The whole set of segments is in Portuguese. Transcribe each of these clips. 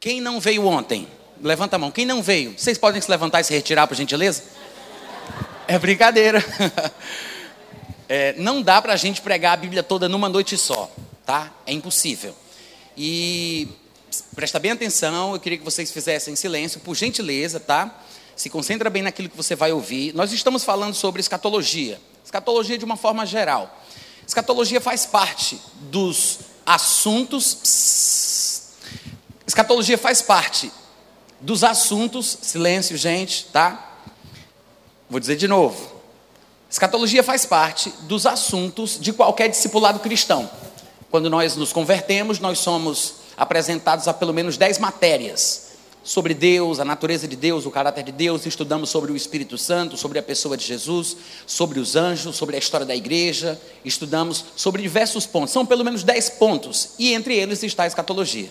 Quem não veio ontem? Levanta a mão. Quem não veio? Vocês podem se levantar e se retirar, por gentileza? É brincadeira. É, não dá para a gente pregar a Bíblia toda numa noite só, tá? É impossível. E presta bem atenção, eu queria que vocês fizessem silêncio, por gentileza, tá? Se concentra bem naquilo que você vai ouvir. Nós estamos falando sobre escatologia. Escatologia de uma forma geral. Escatologia faz parte dos assuntos. Escatologia faz parte dos assuntos. Silêncio, gente, tá? Vou dizer de novo. Escatologia faz parte dos assuntos de qualquer discipulado cristão. Quando nós nos convertemos, nós somos apresentados a pelo menos dez matérias sobre Deus, a natureza de Deus, o caráter de Deus, estudamos sobre o Espírito Santo, sobre a pessoa de Jesus, sobre os anjos, sobre a história da igreja, estudamos sobre diversos pontos. São pelo menos dez pontos, e entre eles está a escatologia.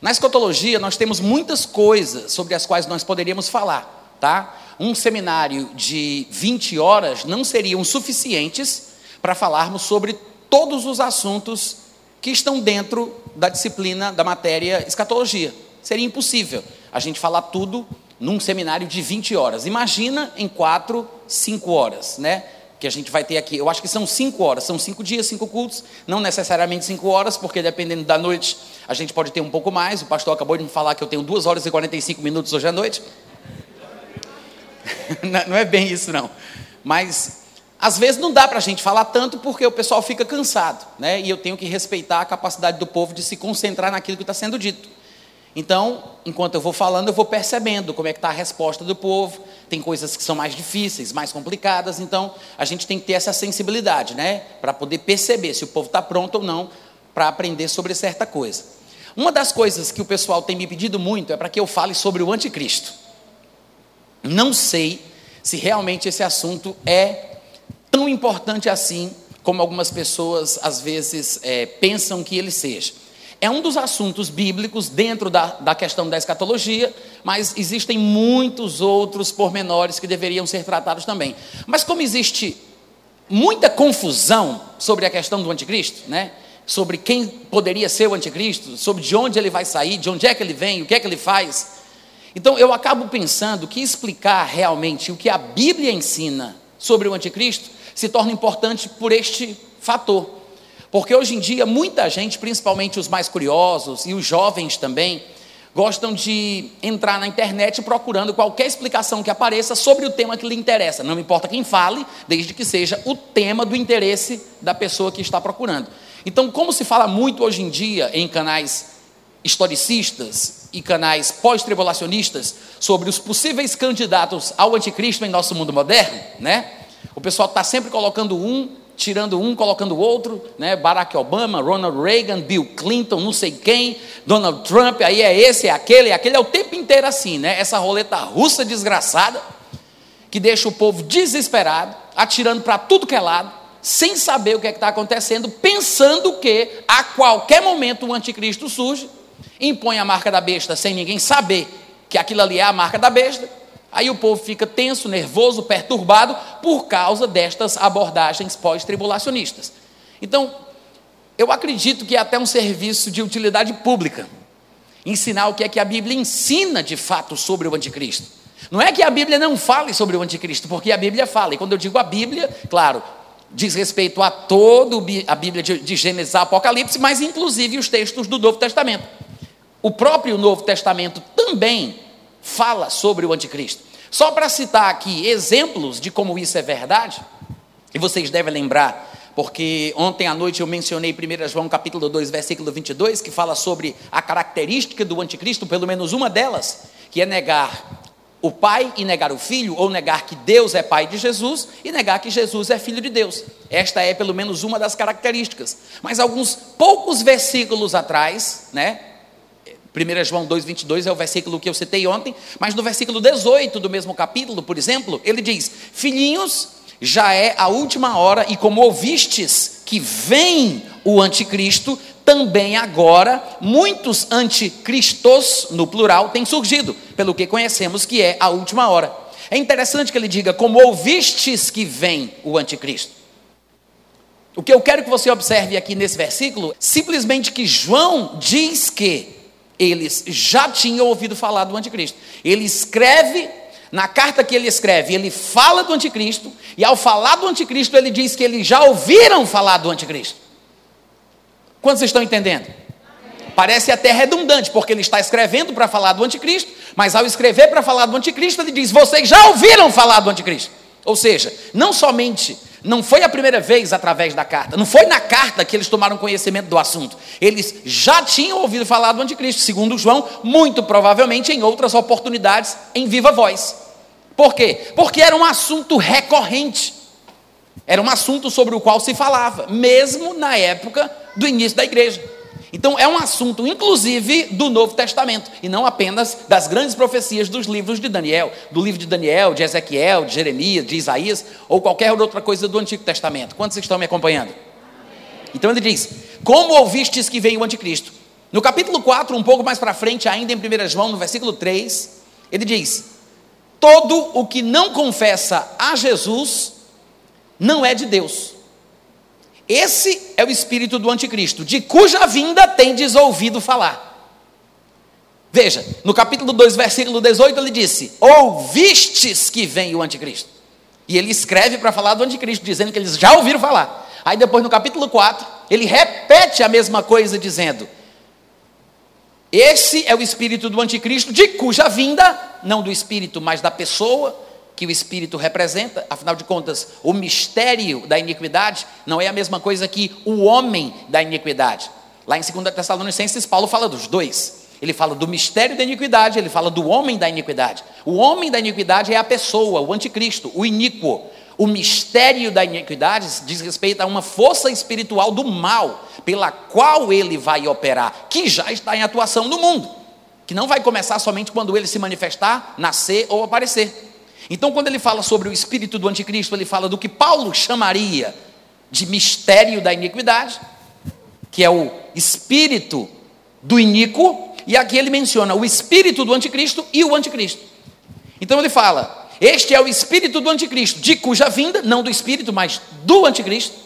Na escatologia, nós temos muitas coisas sobre as quais nós poderíamos falar, tá? Um seminário de 20 horas não seriam suficientes para falarmos sobre todos os assuntos que estão dentro da disciplina da matéria escatologia. Seria impossível a gente falar tudo num seminário de 20 horas. Imagina em 4, 5 horas, né? Que a gente vai ter aqui. Eu acho que são 5 horas, são 5 dias, 5 cultos, não necessariamente 5 horas, porque dependendo da noite a gente pode ter um pouco mais. O pastor acabou de me falar que eu tenho 2 horas e 45 minutos hoje à noite. não é bem isso, não. Mas às vezes não dá para a gente falar tanto porque o pessoal fica cansado, né? E eu tenho que respeitar a capacidade do povo de se concentrar naquilo que está sendo dito. Então, enquanto eu vou falando, eu vou percebendo como é que está a resposta do povo. Tem coisas que são mais difíceis, mais complicadas, então a gente tem que ter essa sensibilidade, né? Para poder perceber se o povo está pronto ou não para aprender sobre certa coisa. Uma das coisas que o pessoal tem me pedido muito é para que eu fale sobre o anticristo. Não sei se realmente esse assunto é tão importante assim como algumas pessoas às vezes é, pensam que ele seja. É um dos assuntos bíblicos dentro da, da questão da escatologia, mas existem muitos outros pormenores que deveriam ser tratados também. Mas como existe muita confusão sobre a questão do anticristo, né? sobre quem poderia ser o anticristo, sobre de onde ele vai sair, de onde é que ele vem, o que é que ele faz. Então eu acabo pensando que explicar realmente o que a Bíblia ensina sobre o anticristo se torna importante por este fator. Porque hoje em dia, muita gente, principalmente os mais curiosos e os jovens também, gostam de entrar na internet procurando qualquer explicação que apareça sobre o tema que lhe interessa. Não importa quem fale, desde que seja o tema do interesse da pessoa que está procurando. Então, como se fala muito hoje em dia em canais historicistas e canais pós-tribulacionistas sobre os possíveis candidatos ao anticristo em nosso mundo moderno, né? O pessoal está sempre colocando um tirando um, colocando o outro, né? Barack Obama, Ronald Reagan, Bill Clinton, não sei quem, Donald Trump, aí é esse, é aquele, é aquele, é o tempo inteiro assim, né? Essa roleta russa desgraçada, que deixa o povo desesperado, atirando para tudo que é lado, sem saber o que é está acontecendo, pensando que a qualquer momento o anticristo surge, impõe a marca da besta sem ninguém saber que aquilo ali é a marca da besta, Aí o povo fica tenso, nervoso, perturbado por causa destas abordagens pós-tribulacionistas. Então, eu acredito que é até um serviço de utilidade pública ensinar o que é que a Bíblia ensina de fato sobre o anticristo. Não é que a Bíblia não fale sobre o anticristo, porque a Bíblia fala. E quando eu digo a Bíblia, claro, diz respeito a toda a Bíblia de Gênesis a Apocalipse, mas inclusive os textos do Novo Testamento. O próprio Novo Testamento também fala sobre o anticristo. Só para citar aqui exemplos de como isso é verdade, e vocês devem lembrar, porque ontem à noite eu mencionei 1 João capítulo 2, versículo 22, que fala sobre a característica do anticristo, pelo menos uma delas, que é negar o pai e negar o filho, ou negar que Deus é pai de Jesus e negar que Jesus é filho de Deus. Esta é pelo menos uma das características. Mas alguns poucos versículos atrás, né, 1 João 2,22 é o versículo que eu citei ontem, mas no versículo 18 do mesmo capítulo, por exemplo, ele diz: Filhinhos, já é a última hora, e como ouvistes que vem o anticristo, também agora muitos anticristos, no plural, têm surgido, pelo que conhecemos que é a última hora. É interessante que ele diga: como ouvistes que vem o anticristo. O que eu quero que você observe aqui nesse versículo, simplesmente que João diz que eles já tinham ouvido falar do anticristo. Ele escreve, na carta que ele escreve, ele fala do anticristo, e ao falar do anticristo, ele diz que eles já ouviram falar do anticristo. Quantos estão entendendo? Parece até redundante, porque ele está escrevendo para falar do anticristo, mas ao escrever para falar do anticristo, ele diz: Vocês já ouviram falar do anticristo? Ou seja, não somente não foi a primeira vez através da carta, não foi na carta que eles tomaram conhecimento do assunto. Eles já tinham ouvido falar do anticristo, segundo João, muito provavelmente em outras oportunidades em viva voz. Por quê? Porque era um assunto recorrente. Era um assunto sobre o qual se falava, mesmo na época do início da igreja. Então é um assunto, inclusive, do Novo Testamento, e não apenas das grandes profecias dos livros de Daniel, do livro de Daniel, de Ezequiel, de Jeremias, de Isaías, ou qualquer outra coisa do Antigo Testamento. Quantos estão me acompanhando? Então ele diz: Como ouvistes que veio o anticristo? No capítulo 4, um pouco mais para frente, ainda em 1 João, no versículo 3, ele diz: Todo o que não confessa a Jesus não é de Deus. Esse é o espírito do anticristo, de cuja vinda tendes ouvido falar. Veja, no capítulo 2, versículo 18, ele disse: Ouvistes que vem o anticristo. E ele escreve para falar do anticristo, dizendo que eles já ouviram falar. Aí depois, no capítulo 4, ele repete a mesma coisa, dizendo: Esse é o espírito do anticristo, de cuja vinda, não do espírito, mas da pessoa, que o Espírito representa, afinal de contas, o mistério da iniquidade não é a mesma coisa que o homem da iniquidade. Lá em 2 Tessalonicenses, Paulo fala dos dois. Ele fala do mistério da iniquidade, ele fala do homem da iniquidade. O homem da iniquidade é a pessoa, o anticristo, o iníquo. O mistério da iniquidade diz respeito a uma força espiritual do mal, pela qual ele vai operar, que já está em atuação no mundo, que não vai começar somente quando ele se manifestar, nascer ou aparecer. Então, quando ele fala sobre o espírito do anticristo, ele fala do que Paulo chamaria de mistério da iniquidade, que é o espírito do iníquo, e aqui ele menciona o espírito do anticristo e o anticristo. Então ele fala: Este é o espírito do anticristo, de cuja vinda, não do espírito, mas do anticristo,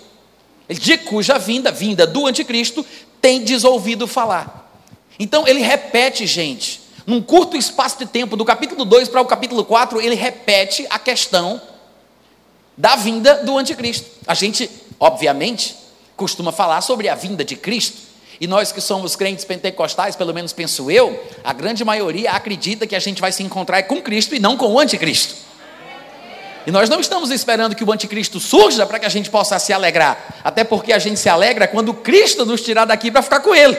de cuja vinda, vinda do anticristo, tem desouvido falar. Então ele repete, gente, num curto espaço de tempo, do capítulo 2 para o capítulo 4, ele repete a questão da vinda do anticristo. A gente, obviamente, costuma falar sobre a vinda de Cristo. E nós que somos crentes pentecostais, pelo menos penso eu, a grande maioria acredita que a gente vai se encontrar com Cristo e não com o anticristo. E nós não estamos esperando que o anticristo surja para que a gente possa se alegrar. Até porque a gente se alegra quando Cristo nos tirar daqui para ficar com Ele.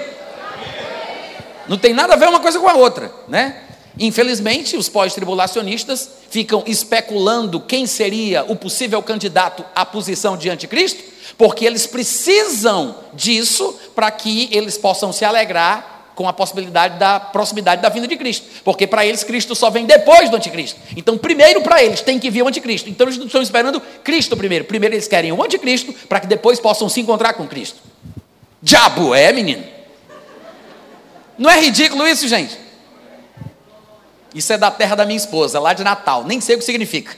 Não tem nada a ver uma coisa com a outra, né? Infelizmente, os pós-tribulacionistas ficam especulando quem seria o possível candidato à posição de anticristo, porque eles precisam disso para que eles possam se alegrar com a possibilidade da proximidade da vinda de Cristo. Porque para eles Cristo só vem depois do anticristo. Então, primeiro para eles tem que vir o anticristo. Então eles não estão esperando Cristo primeiro. Primeiro eles querem o anticristo para que depois possam se encontrar com Cristo. Diabo é, menino. Não é ridículo isso, gente? Isso é da terra da minha esposa, lá de Natal. Nem sei o que significa,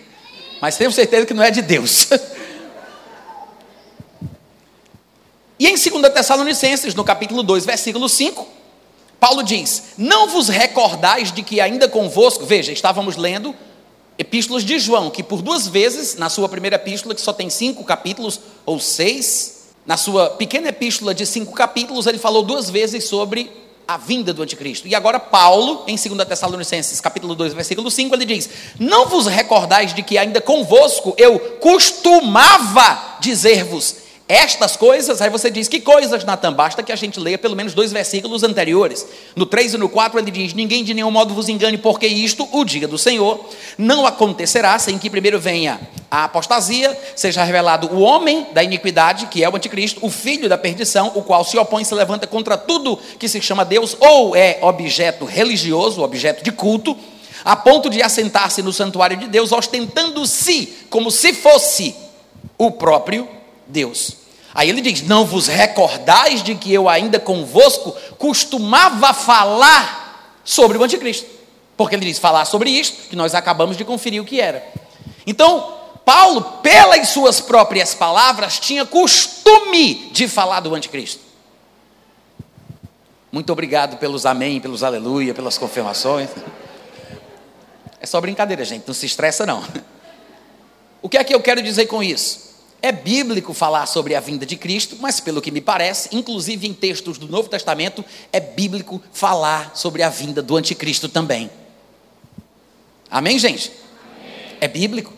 mas tenho certeza que não é de Deus. e em 2 Tessalonicenses, no capítulo 2, versículo 5, Paulo diz: Não vos recordais de que ainda convosco, veja, estávamos lendo epístolas de João, que por duas vezes, na sua primeira epístola, que só tem cinco capítulos, ou seis, na sua pequena epístola de cinco capítulos, ele falou duas vezes sobre a vinda do anticristo. E agora Paulo, em 2 Tessalonicenses, capítulo 2, versículo 5, ele diz: "Não vos recordais de que ainda convosco eu costumava dizer-vos estas coisas, aí você diz, que coisas, Natan? Basta que a gente leia pelo menos dois versículos anteriores. No 3 e no 4 ele diz: Ninguém de nenhum modo vos engane, porque isto, o dia do Senhor, não acontecerá sem que primeiro venha a apostasia, seja revelado o homem da iniquidade, que é o anticristo, o filho da perdição, o qual se opõe e se levanta contra tudo que se chama Deus, ou é objeto religioso, objeto de culto, a ponto de assentar-se no santuário de Deus, ostentando-se como se fosse o próprio Deus. Aí ele diz: Não vos recordais de que eu ainda convosco costumava falar sobre o anticristo. Porque ele diz: falar sobre isto, que nós acabamos de conferir o que era. Então, Paulo, pelas suas próprias palavras, tinha costume de falar do anticristo. Muito obrigado pelos amém, pelos aleluia, pelas confirmações. É só brincadeira, gente, não se estressa não. O que é que eu quero dizer com isso? É bíblico falar sobre a vinda de Cristo, mas pelo que me parece, inclusive em textos do Novo Testamento, é bíblico falar sobre a vinda do anticristo também. Amém, gente? Amém. É bíblico.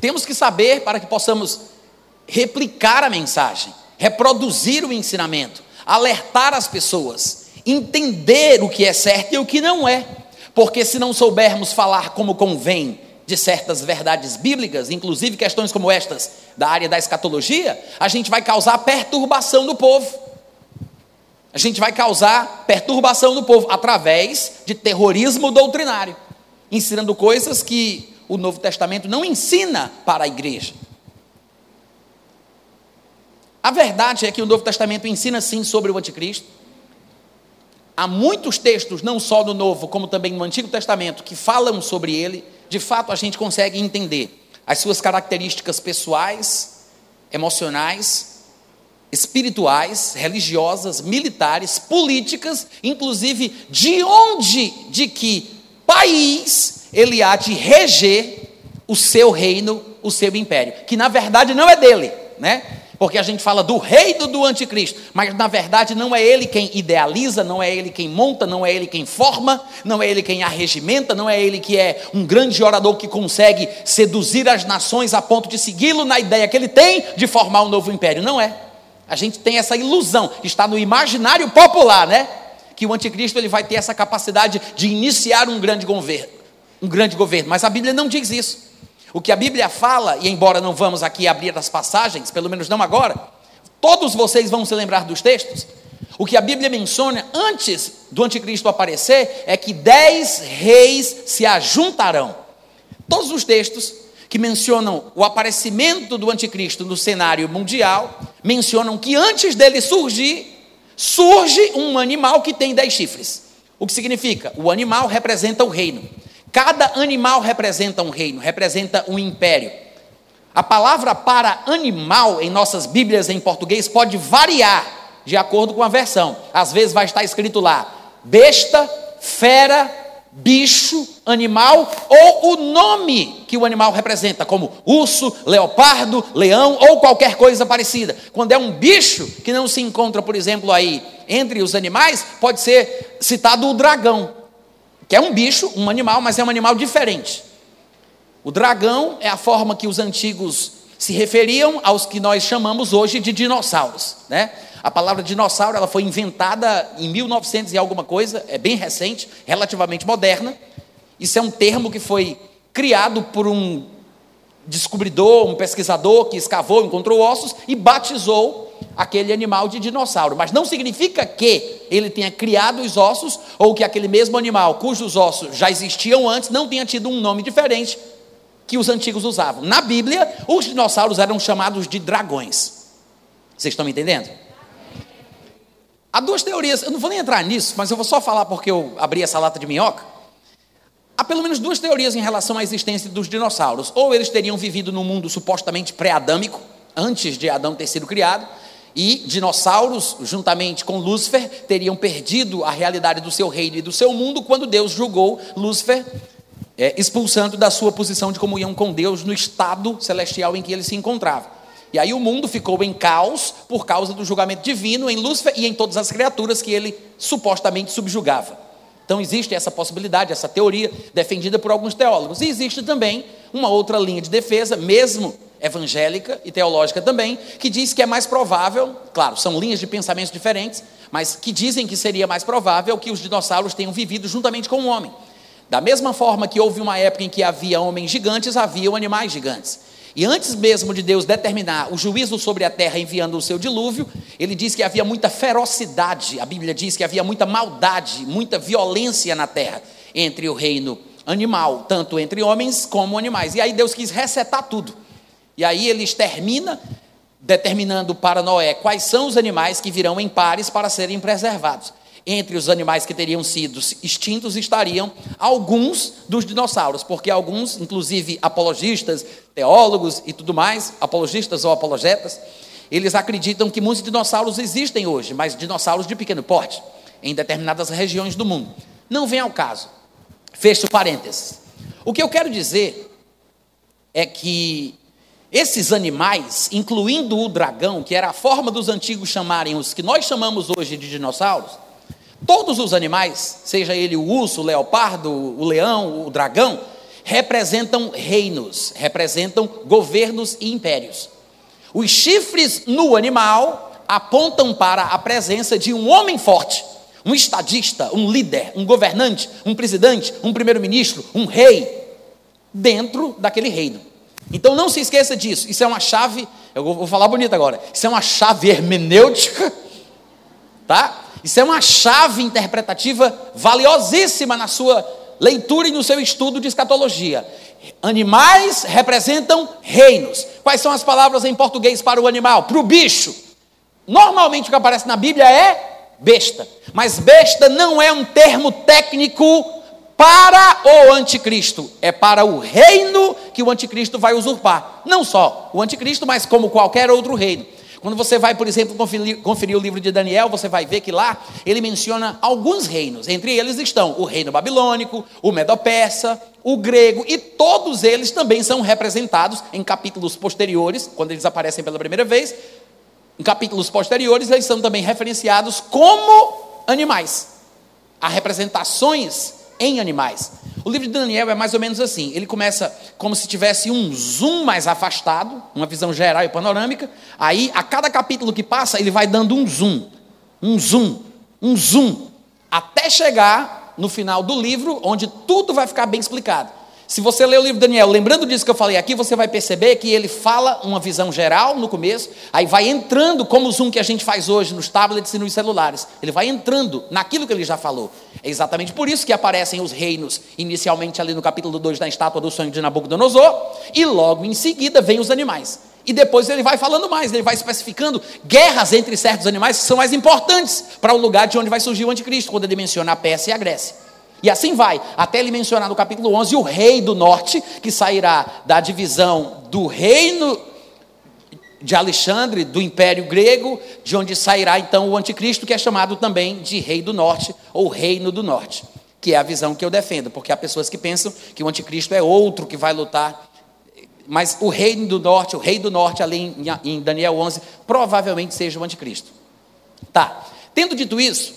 Temos que saber para que possamos replicar a mensagem, reproduzir o ensinamento, alertar as pessoas, entender o que é certo e o que não é. Porque se não soubermos falar como convém de certas verdades bíblicas, inclusive questões como estas da área da escatologia, a gente vai causar perturbação no povo. A gente vai causar perturbação no povo através de terrorismo doutrinário, ensinando coisas que o Novo Testamento não ensina para a igreja. A verdade é que o Novo Testamento ensina sim sobre o anticristo. Há muitos textos, não só no Novo, como também no Antigo Testamento, que falam sobre ele. De fato, a gente consegue entender as suas características pessoais, emocionais, espirituais, religiosas, militares, políticas, inclusive de onde, de que país ele há de reger o seu reino, o seu império, que na verdade não é dele, né? Porque a gente fala do reino do anticristo, mas na verdade não é ele quem idealiza, não é ele quem monta, não é ele quem forma, não é ele quem arregimenta, não é ele que é um grande orador que consegue seduzir as nações a ponto de segui-lo na ideia que ele tem de formar um novo império. Não é. A gente tem essa ilusão, está no imaginário popular, né? Que o anticristo ele vai ter essa capacidade de iniciar um grande governo, um grande governo, mas a Bíblia não diz isso. O que a Bíblia fala, e embora não vamos aqui abrir as passagens, pelo menos não agora, todos vocês vão se lembrar dos textos. O que a Bíblia menciona antes do anticristo aparecer é que dez reis se ajuntarão. Todos os textos que mencionam o aparecimento do anticristo no cenário mundial mencionam que antes dele surgir, surge um animal que tem dez chifres. O que significa? O animal representa o reino. Cada animal representa um reino, representa um império. A palavra para animal em nossas Bíblias em português pode variar de acordo com a versão. Às vezes vai estar escrito lá: besta, fera, bicho, animal ou o nome que o animal representa, como urso, leopardo, leão ou qualquer coisa parecida. Quando é um bicho que não se encontra, por exemplo, aí entre os animais, pode ser citado o dragão que é um bicho, um animal, mas é um animal diferente. O dragão é a forma que os antigos se referiam aos que nós chamamos hoje de dinossauros, né? A palavra dinossauro ela foi inventada em 1900 e alguma coisa, é bem recente, relativamente moderna. Isso é um termo que foi criado por um descobridor, um pesquisador que escavou, encontrou ossos e batizou aquele animal de dinossauro. Mas não significa que ele tenha criado os ossos ou que aquele mesmo animal, cujos ossos já existiam antes, não tenha tido um nome diferente que os antigos usavam. Na Bíblia, os dinossauros eram chamados de dragões. Vocês estão me entendendo? Há duas teorias, eu não vou nem entrar nisso, mas eu vou só falar porque eu abri essa lata de minhoca. Há pelo menos duas teorias em relação à existência dos dinossauros. Ou eles teriam vivido num mundo supostamente pré-adâmico, antes de Adão ter sido criado, e dinossauros, juntamente com Lúcifer, teriam perdido a realidade do seu reino e do seu mundo quando Deus julgou Lúcifer, é, expulsando da sua posição de comunhão com Deus no estado celestial em que ele se encontrava. E aí o mundo ficou em caos por causa do julgamento divino em Lúcifer e em todas as criaturas que ele supostamente subjugava. Então existe essa possibilidade, essa teoria defendida por alguns teólogos. E existe também uma outra linha de defesa, mesmo evangélica e teológica também, que diz que é mais provável, claro, são linhas de pensamentos diferentes, mas que dizem que seria mais provável que os dinossauros tenham vivido juntamente com o homem. Da mesma forma que houve uma época em que havia homens gigantes, haviam animais gigantes. E antes mesmo de Deus determinar o juízo sobre a terra enviando o seu dilúvio, ele diz que havia muita ferocidade, a Bíblia diz que havia muita maldade, muita violência na terra entre o reino animal, tanto entre homens como animais. E aí Deus quis resetar tudo. E aí ele termina determinando para Noé quais são os animais que virão em pares para serem preservados. Entre os animais que teriam sido extintos estariam alguns dos dinossauros, porque alguns, inclusive apologistas, teólogos e tudo mais, apologistas ou apologetas, eles acreditam que muitos dinossauros existem hoje, mas dinossauros de pequeno porte. em determinadas regiões do mundo. Não vem ao caso. Fecho parênteses. O que eu quero dizer é que esses animais, incluindo o dragão, que era a forma dos antigos chamarem os que nós chamamos hoje de dinossauros, todos os animais, seja ele o urso, o leopardo, o leão, o dragão, representam reinos, representam governos e impérios. Os chifres no animal apontam para a presença de um homem forte, um estadista, um líder, um governante, um presidente, um primeiro-ministro, um rei, dentro daquele reino. Então não se esqueça disso, isso é uma chave, eu vou falar bonito agora, isso é uma chave hermenêutica, tá? Isso é uma chave interpretativa valiosíssima na sua leitura e no seu estudo de escatologia. Animais representam reinos. Quais são as palavras em português para o animal? Para o bicho. Normalmente o que aparece na Bíblia é besta. Mas besta não é um termo técnico para o anticristo, é para o reino que o anticristo vai usurpar. Não só o anticristo, mas como qualquer outro reino. Quando você vai, por exemplo, conferir, conferir, o livro de Daniel, você vai ver que lá ele menciona alguns reinos. Entre eles estão o reino babilônico, o medo-persa, o grego, e todos eles também são representados em capítulos posteriores, quando eles aparecem pela primeira vez. Em capítulos posteriores, eles são também referenciados como animais. Há representações em animais. O livro de Daniel é mais ou menos assim. Ele começa como se tivesse um zoom mais afastado, uma visão geral e panorâmica. Aí, a cada capítulo que passa, ele vai dando um zoom, um zoom, um zoom, até chegar no final do livro, onde tudo vai ficar bem explicado. Se você ler o livro de Daniel, lembrando disso que eu falei aqui, você vai perceber que ele fala uma visão geral no começo, aí vai entrando, como o zoom que a gente faz hoje nos tablets e nos celulares. Ele vai entrando naquilo que ele já falou. É exatamente por isso que aparecem os reinos, inicialmente ali no capítulo 2 da estátua do sonho de Nabucodonosor, e logo em seguida vem os animais. E depois ele vai falando mais, ele vai especificando guerras entre certos animais que são mais importantes para o lugar de onde vai surgir o anticristo, quando ele menciona a Pérsia e a Grécia. E assim vai, até ele mencionar no capítulo 11 o rei do norte, que sairá da divisão do reino de Alexandre, do Império Grego, de onde sairá então o anticristo, que é chamado também de rei do norte, ou reino do norte, que é a visão que eu defendo, porque há pessoas que pensam que o anticristo é outro que vai lutar, mas o reino do norte, o rei do norte, ali em Daniel 11, provavelmente seja o anticristo. Tá, tendo dito isso,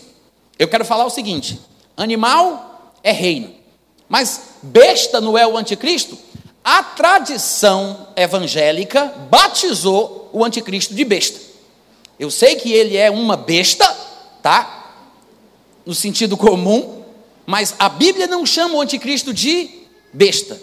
eu quero falar o seguinte: animal é reino. Mas besta não é o anticristo? A tradição evangélica batizou o anticristo de besta. Eu sei que ele é uma besta, tá? No sentido comum, mas a Bíblia não chama o anticristo de besta.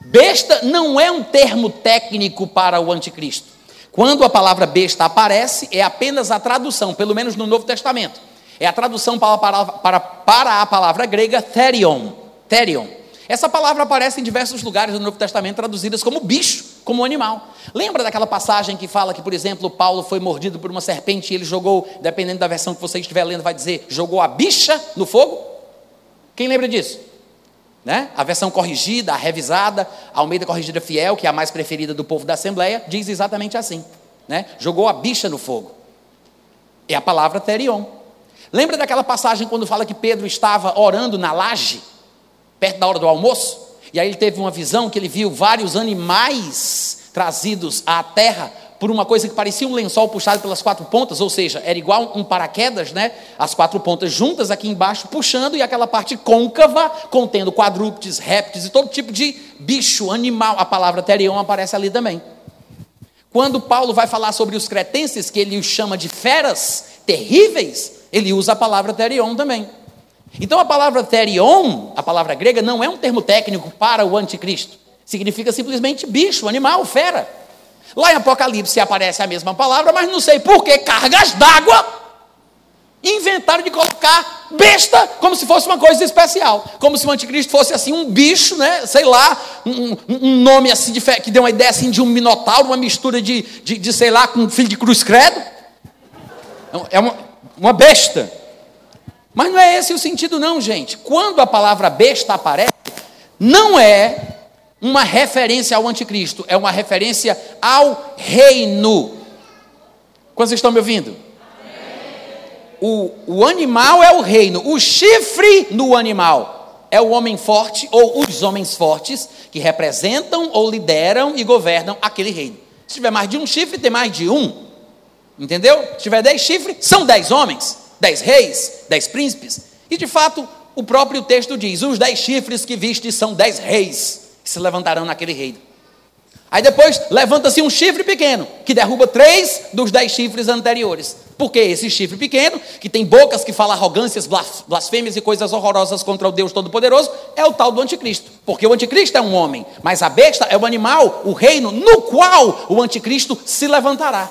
Besta não é um termo técnico para o anticristo. Quando a palavra besta aparece, é apenas a tradução, pelo menos no Novo Testamento. É a tradução para, para, para, para a palavra grega therion. Therion. Essa palavra aparece em diversos lugares do Novo Testamento traduzidas como bicho, como animal. Lembra daquela passagem que fala que, por exemplo, Paulo foi mordido por uma serpente e ele jogou, dependendo da versão que você estiver lendo, vai dizer, jogou a bicha no fogo? Quem lembra disso? Né? A versão corrigida, a revisada, a Almeida Corrigida Fiel, que é a mais preferida do povo da Assembleia, diz exatamente assim: né? jogou a bicha no fogo. É a palavra therion. Lembra daquela passagem quando fala que Pedro estava orando na laje, perto da hora do almoço? E aí ele teve uma visão que ele viu vários animais trazidos à terra por uma coisa que parecia um lençol puxado pelas quatro pontas, ou seja, era igual um paraquedas, né? As quatro pontas juntas aqui embaixo, puxando, e aquela parte côncava, contendo quadrúpedes, répteis e todo tipo de bicho, animal. A palavra terion aparece ali também. Quando Paulo vai falar sobre os cretenses, que ele os chama de feras terríveis, ele usa a palavra therion também. Então a palavra therion, a palavra grega, não é um termo técnico para o anticristo. Significa simplesmente bicho, animal, fera. Lá em Apocalipse aparece a mesma palavra, mas não sei por que cargas d'água inventaram de colocar besta como se fosse uma coisa especial. Como se o anticristo fosse assim um bicho, né? Sei lá, um, um nome assim de, que deu uma ideia assim de um minotauro, uma mistura de, de, de sei lá, com um filho de cruz credo. É uma, uma besta. Mas não é esse o sentido, não, gente. Quando a palavra besta aparece, não é uma referência ao anticristo, é uma referência ao reino. Quando vocês estão me ouvindo? o, o animal é o reino, o chifre no animal é o homem forte ou os homens fortes que representam ou lideram e governam aquele reino. Se tiver mais de um chifre, tem mais de um. Entendeu? Se tiver dez chifres, são dez homens, dez reis, dez príncipes. E de fato, o próprio texto diz: os dez chifres que viste são dez reis que se levantarão naquele reino. Aí depois levanta-se um chifre pequeno, que derruba três dos dez chifres anteriores. Porque esse chifre pequeno, que tem bocas que falam arrogâncias, blasfêmias e coisas horrorosas contra o Deus Todo-Poderoso, é o tal do anticristo. Porque o anticristo é um homem, mas a besta é o animal, o reino no qual o anticristo se levantará.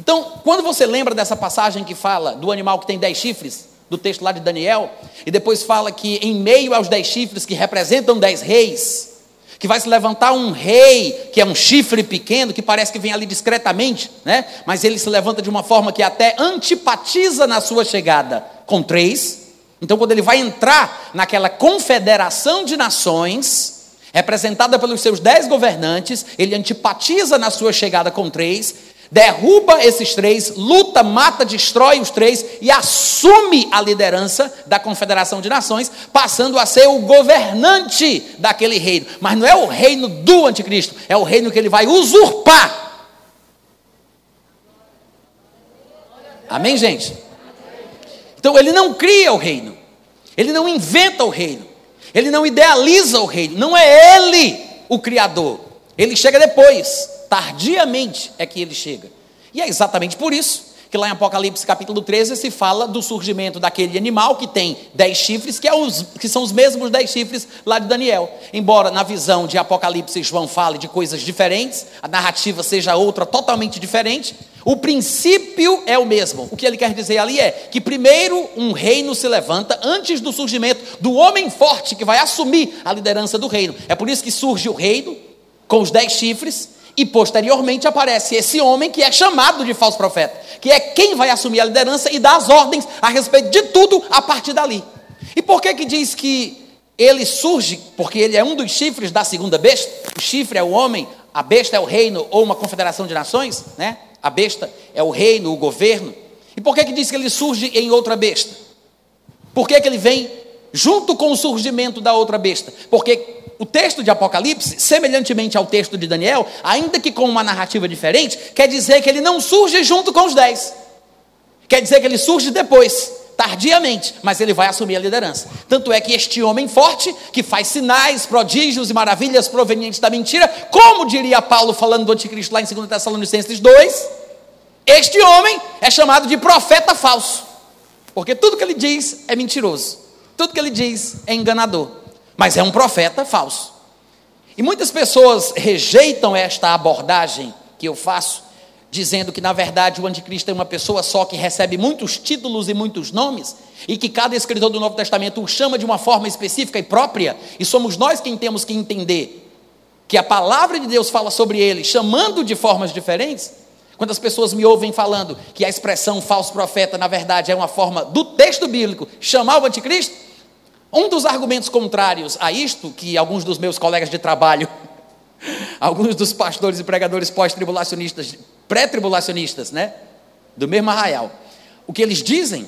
Então, quando você lembra dessa passagem que fala do animal que tem dez chifres, do texto lá de Daniel, e depois fala que em meio aos dez chifres que representam dez reis, que vai se levantar um rei, que é um chifre pequeno, que parece que vem ali discretamente, né? mas ele se levanta de uma forma que até antipatiza na sua chegada com três. Então, quando ele vai entrar naquela confederação de nações, representada pelos seus dez governantes, ele antipatiza na sua chegada com três, derruba esses três, luta, mata, destrói os três e assume a liderança da Confederação de Nações, passando a ser o governante daquele reino. Mas não é o reino do anticristo, é o reino que ele vai usurpar. Amém, gente? Então ele não cria o reino, ele não inventa o reino, ele não idealiza o reino, não é ele o criador, ele chega depois tardiamente é que ele chega. E é exatamente por isso que lá em Apocalipse capítulo 13 se fala do surgimento daquele animal que tem dez chifres, que, é os, que são os mesmos dez chifres lá de Daniel. Embora na visão de Apocalipse João fale de coisas diferentes, a narrativa seja outra totalmente diferente, o princípio é o mesmo. O que ele quer dizer ali é que primeiro um reino se levanta antes do surgimento do homem forte que vai assumir a liderança do reino. É por isso que surge o reino com os dez chifres, e posteriormente aparece esse homem que é chamado de falso profeta, que é quem vai assumir a liderança e dar as ordens a respeito de tudo a partir dali. E por que que diz que ele surge? Porque ele é um dos chifres da segunda besta. O chifre é o homem, a besta é o reino ou uma confederação de nações, né? A besta é o reino, o governo. E por que que diz que ele surge em outra besta? Por que que ele vem junto com o surgimento da outra besta? Porque o texto de Apocalipse, semelhantemente ao texto de Daniel, ainda que com uma narrativa diferente, quer dizer que ele não surge junto com os dez. Quer dizer que ele surge depois, tardiamente, mas ele vai assumir a liderança. Tanto é que este homem forte, que faz sinais, prodígios e maravilhas provenientes da mentira, como diria Paulo falando do anticristo lá em 2 Tessalonicenses 2, este homem é chamado de profeta falso, porque tudo que ele diz é mentiroso, tudo que ele diz é enganador mas é um profeta falso. E muitas pessoas rejeitam esta abordagem que eu faço, dizendo que na verdade o anticristo é uma pessoa só que recebe muitos títulos e muitos nomes, e que cada escritor do Novo Testamento o chama de uma forma específica e própria, e somos nós quem temos que entender que a palavra de Deus fala sobre ele, chamando de formas diferentes. Quando as pessoas me ouvem falando que a expressão falso profeta, na verdade, é uma forma do texto bíblico chamar o anticristo, um dos argumentos contrários a isto, que alguns dos meus colegas de trabalho, alguns dos pastores e pregadores pós-tribulacionistas, pré-tribulacionistas, né, do mesmo arraial, o que eles dizem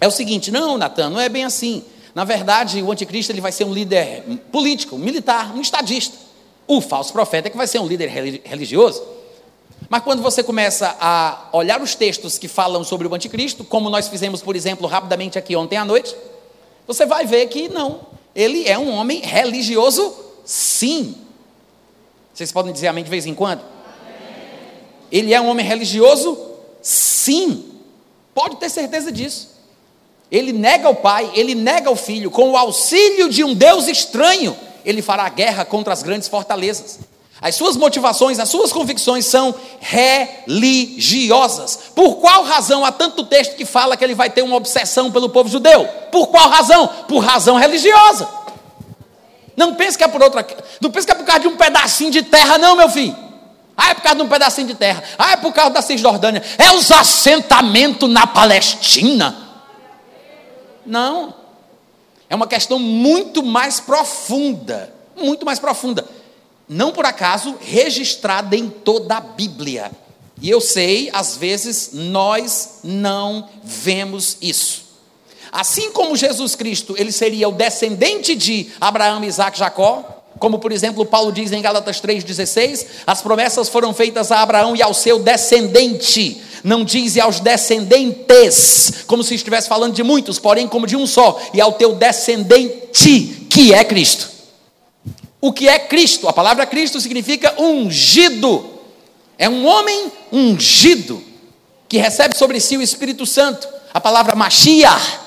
é o seguinte: não, Natan, não é bem assim. Na verdade, o anticristo ele vai ser um líder político, militar, um estadista. O falso profeta é que vai ser um líder religioso. Mas quando você começa a olhar os textos que falam sobre o anticristo, como nós fizemos, por exemplo, rapidamente aqui ontem à noite, você vai ver que não. Ele é um homem religioso, sim. Vocês podem dizer amém de vez em quando? Ele é um homem religioso, sim. Pode ter certeza disso. Ele nega o pai, ele nega o filho, com o auxílio de um Deus estranho, ele fará guerra contra as grandes fortalezas. As suas motivações, as suas convicções são religiosas. Por qual razão há tanto texto que fala que ele vai ter uma obsessão pelo povo judeu? Por qual razão? Por razão religiosa. Não pense que é por outra, não pense que é por causa de um pedacinho de terra, não, meu filho. Ah, é por causa de um pedacinho de terra. Ah, é por causa da Cisjordânia. É os assentamentos na Palestina. Não. É uma questão muito mais profunda, muito mais profunda não por acaso registrada em toda a Bíblia. E eu sei, às vezes nós não vemos isso. Assim como Jesus Cristo, ele seria o descendente de Abraão, Isaac e Jacó, como por exemplo Paulo diz em Gálatas 3,16, as promessas foram feitas a Abraão e ao seu descendente, não diz e aos descendentes, como se estivesse falando de muitos, porém como de um só, e ao teu descendente, que é Cristo. O que é Cristo? A palavra Cristo significa ungido, é um homem ungido, que recebe sobre si o Espírito Santo. A palavra Mashiach,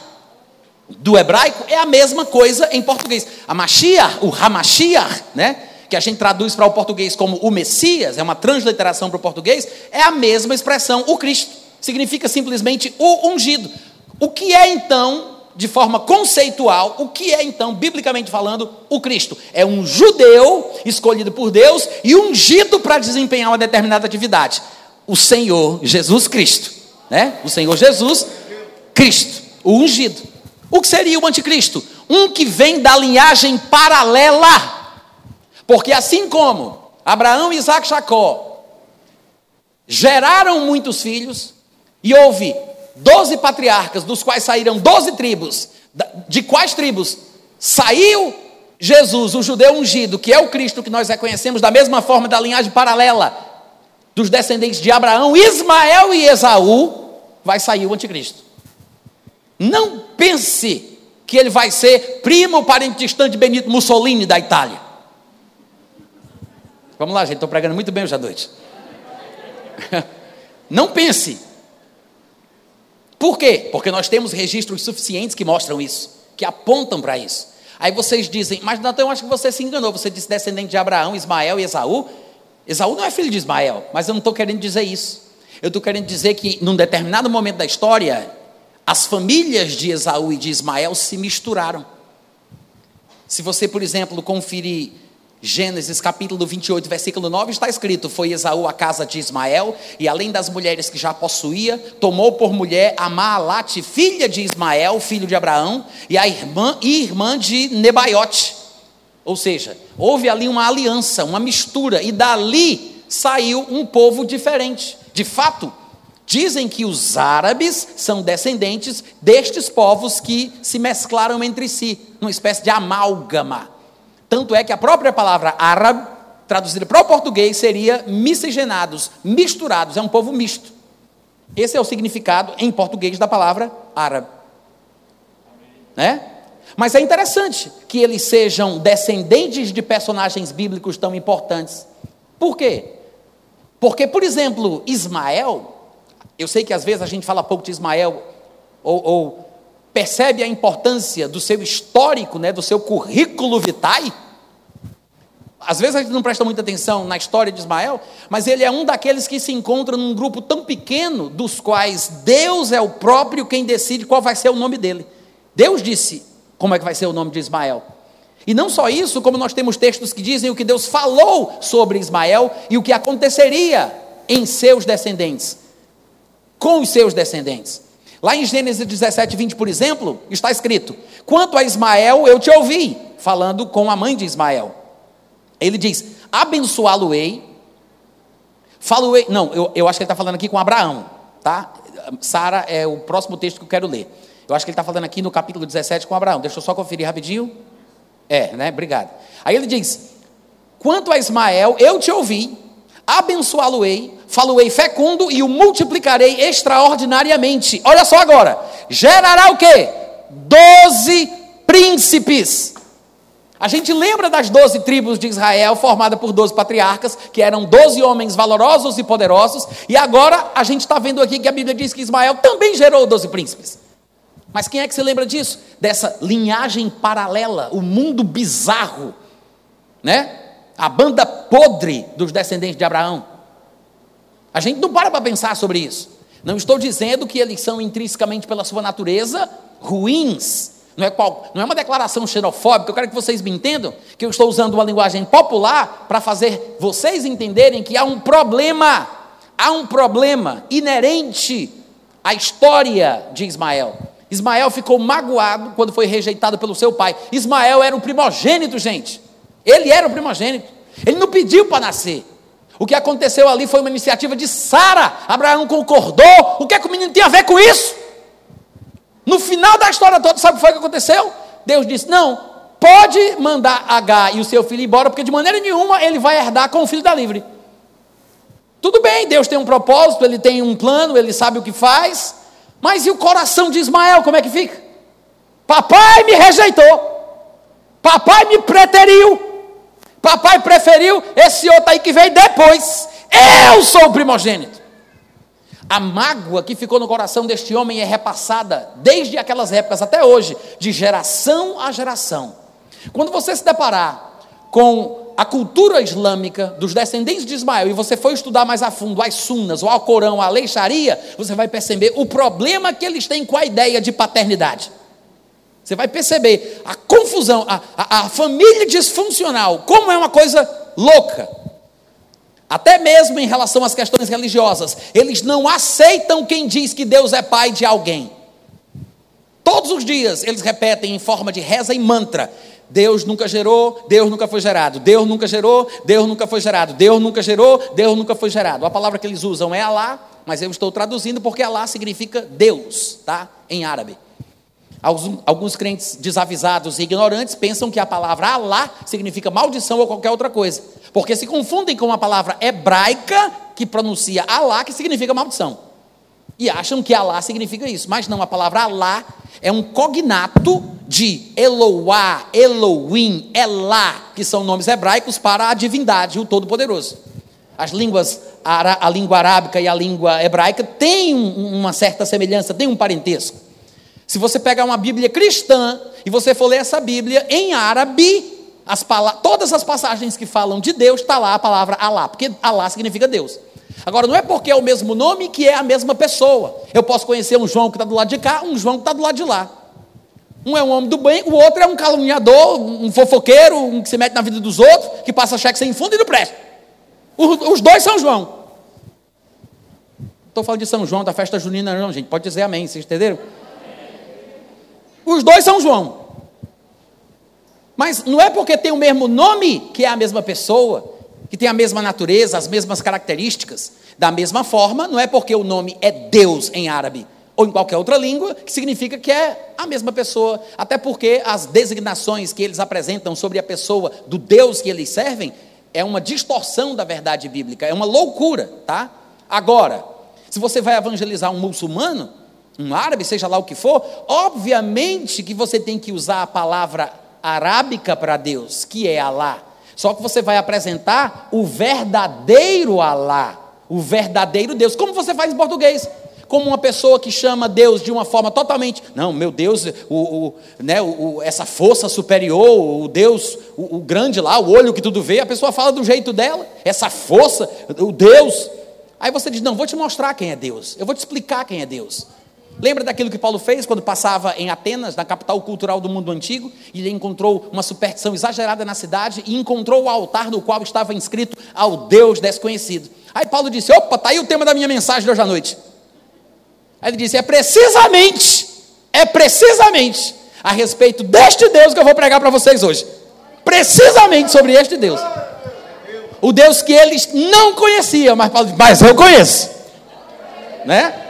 do hebraico é a mesma coisa em português. A Mashiach, o Hamashiach, né? Que a gente traduz para o português como o Messias, é uma transliteração para o português, é a mesma expressão, o Cristo. Significa simplesmente o ungido. O que é então, de forma conceitual, o que é então, biblicamente falando, o Cristo? É um judeu escolhido por Deus e ungido para desempenhar uma determinada atividade. O Senhor Jesus Cristo, né? O Senhor Jesus Cristo, o ungido. O que seria o anticristo? Um que vem da linhagem paralela. Porque assim como Abraão, Isaac e Jacó geraram muitos filhos, e houve doze patriarcas, dos quais saíram doze tribos. De quais tribos? Saiu Jesus, o judeu ungido, que é o Cristo que nós reconhecemos da mesma forma da linhagem paralela dos descendentes de Abraão, Ismael e Esaú, vai sair o anticristo. Não pense que ele vai ser primo parente distante de Benito Mussolini da Itália. Vamos lá, gente, estou pregando muito bem hoje à noite. Não pense. Por quê? Porque nós temos registros suficientes que mostram isso, que apontam para isso. Aí vocês dizem, mas Natan, eu acho que você se enganou. Você disse descendente de Abraão, Ismael e Esaú. Esaú não é filho de Ismael, mas eu não estou querendo dizer isso. Eu estou querendo dizer que, num determinado momento da história, as famílias de Esaú e de Ismael se misturaram. Se você, por exemplo, conferir Gênesis capítulo 28, versículo 9, está escrito: Foi Esaú a casa de Ismael, e além das mulheres que já possuía, tomou por mulher a Maalate, filha de Ismael, filho de Abraão, e a irmã e irmã de Nebaiote. Ou seja, houve ali uma aliança, uma mistura, e dali saiu um povo diferente. De fato, Dizem que os árabes são descendentes destes povos que se mesclaram entre si, numa espécie de amálgama. Tanto é que a própria palavra árabe, traduzida para o português, seria miscigenados, misturados, é um povo misto. Esse é o significado em português da palavra árabe. Né? Mas é interessante que eles sejam descendentes de personagens bíblicos tão importantes. Por quê? Porque, por exemplo, Ismael eu sei que às vezes a gente fala pouco de Ismael, ou, ou percebe a importância do seu histórico, né, do seu currículo vitae. Às vezes a gente não presta muita atenção na história de Ismael, mas ele é um daqueles que se encontra num grupo tão pequeno, dos quais Deus é o próprio quem decide qual vai ser o nome dele. Deus disse como é que vai ser o nome de Ismael. E não só isso, como nós temos textos que dizem o que Deus falou sobre Ismael e o que aconteceria em seus descendentes com os seus descendentes. Lá em Gênesis 17, 20, por exemplo, está escrito: Quanto a Ismael, eu te ouvi, falando com a mãe de Ismael. Ele diz: Abençoá-lo-ei. Falo-ei. Não, eu, eu acho que ele está falando aqui com Abraão, tá? Sara é o próximo texto que eu quero ler. Eu acho que ele está falando aqui no capítulo 17 com Abraão. Deixa eu só conferir rapidinho. É, né? Obrigado. Aí ele diz: Quanto a Ismael, eu te ouvi, abençoá-lo-ei, falo-ei fecundo e o multiplicarei extraordinariamente. Olha só agora, gerará o quê? Doze príncipes. A gente lembra das doze tribos de Israel, formada por doze patriarcas, que eram doze homens valorosos e poderosos, e agora a gente está vendo aqui que a Bíblia diz que Ismael também gerou doze príncipes. Mas quem é que se lembra disso? Dessa linhagem paralela, o mundo bizarro, né? A banda podre dos descendentes de Abraão. A gente não para para pensar sobre isso. Não estou dizendo que eles são intrinsecamente, pela sua natureza, ruins. Não é, qual, não é uma declaração xenofóbica, eu quero que vocês me entendam, que eu estou usando uma linguagem popular para fazer vocês entenderem que há um problema, há um problema inerente à história de Ismael. Ismael ficou magoado quando foi rejeitado pelo seu pai. Ismael era o primogênito, gente. Ele era o primogênito. Ele não pediu para nascer. O que aconteceu ali foi uma iniciativa de Sara. Abraão concordou. O que é que o menino tem a ver com isso? No final da história toda, sabe o que foi que aconteceu? Deus disse: Não, pode mandar H e o seu filho embora, porque de maneira nenhuma ele vai herdar com o filho da livre. Tudo bem, Deus tem um propósito, ele tem um plano, ele sabe o que faz, mas e o coração de Ismael, como é que fica? Papai me rejeitou, papai me preteriu, papai preferiu esse outro aí que veio depois, eu sou o primogênito. A mágoa que ficou no coração deste homem é repassada desde aquelas épocas até hoje, de geração a geração. Quando você se deparar com a cultura islâmica dos descendentes de Ismael e você for estudar mais a fundo as sunnas, o Alcorão, a lei Sharia, você vai perceber o problema que eles têm com a ideia de paternidade. Você vai perceber a confusão, a, a, a família disfuncional, como é uma coisa louca. Até mesmo em relação às questões religiosas, eles não aceitam quem diz que Deus é pai de alguém. Todos os dias eles repetem em forma de reza e mantra: Deus nunca gerou, Deus nunca foi gerado. Deus nunca gerou, Deus nunca foi gerado. Deus nunca gerou, Deus nunca foi gerado. A palavra que eles usam é Alá, mas eu estou traduzindo porque Alá significa Deus, tá? Em árabe. Alguns, alguns crentes desavisados e ignorantes pensam que a palavra Alá significa maldição ou qualquer outra coisa, porque se confundem com a palavra hebraica que pronuncia Alá, que significa maldição. E acham que Alá significa isso, mas não, a palavra Alá é um cognato de Eloá, Elohim, Elá, que são nomes hebraicos para a divindade, o Todo-Poderoso. As línguas, a língua arábica e a língua hebraica têm uma certa semelhança, têm um parentesco. Se você pegar uma Bíblia cristã e você for ler essa Bíblia em árabe, as todas as passagens que falam de Deus, está lá a palavra Alá, porque Alá significa Deus. Agora, não é porque é o mesmo nome que é a mesma pessoa. Eu posso conhecer um João que está do lado de cá, um João que está do lado de lá. Um é um homem do bem, o outro é um caluniador, um fofoqueiro, um que se mete na vida dos outros, que passa cheque sem fundo e não presta. Os dois são João. Estou falando de São João, da festa junina, não, gente. Pode dizer amém, vocês entenderam? Os dois são João. Mas não é porque tem o mesmo nome que é a mesma pessoa que tem a mesma natureza, as mesmas características. Da mesma forma, não é porque o nome é Deus em árabe ou em qualquer outra língua que significa que é a mesma pessoa. Até porque as designações que eles apresentam sobre a pessoa do Deus que eles servem é uma distorção da verdade bíblica, é uma loucura, tá? Agora, se você vai evangelizar um muçulmano, um árabe, seja lá o que for, obviamente que você tem que usar a palavra arábica para Deus, que é Alá. Só que você vai apresentar o verdadeiro Alá, o verdadeiro Deus. Como você faz em português? Como uma pessoa que chama Deus de uma forma totalmente. Não, meu Deus, o, o né, o, essa força superior, o Deus, o, o grande lá, o olho que tudo vê, a pessoa fala do jeito dela, essa força, o Deus. Aí você diz: Não, vou te mostrar quem é Deus, eu vou te explicar quem é Deus. Lembra daquilo que Paulo fez quando passava em Atenas, na capital cultural do mundo antigo, e ele encontrou uma superstição exagerada na cidade e encontrou o altar no qual estava inscrito ao Deus desconhecido. Aí Paulo disse: opa, está aí o tema da minha mensagem de hoje à noite. Aí ele disse: é precisamente, é precisamente a respeito deste Deus que eu vou pregar para vocês hoje. Precisamente sobre este Deus. O Deus que eles não conheciam, mas Paulo disse: mas eu conheço. Né?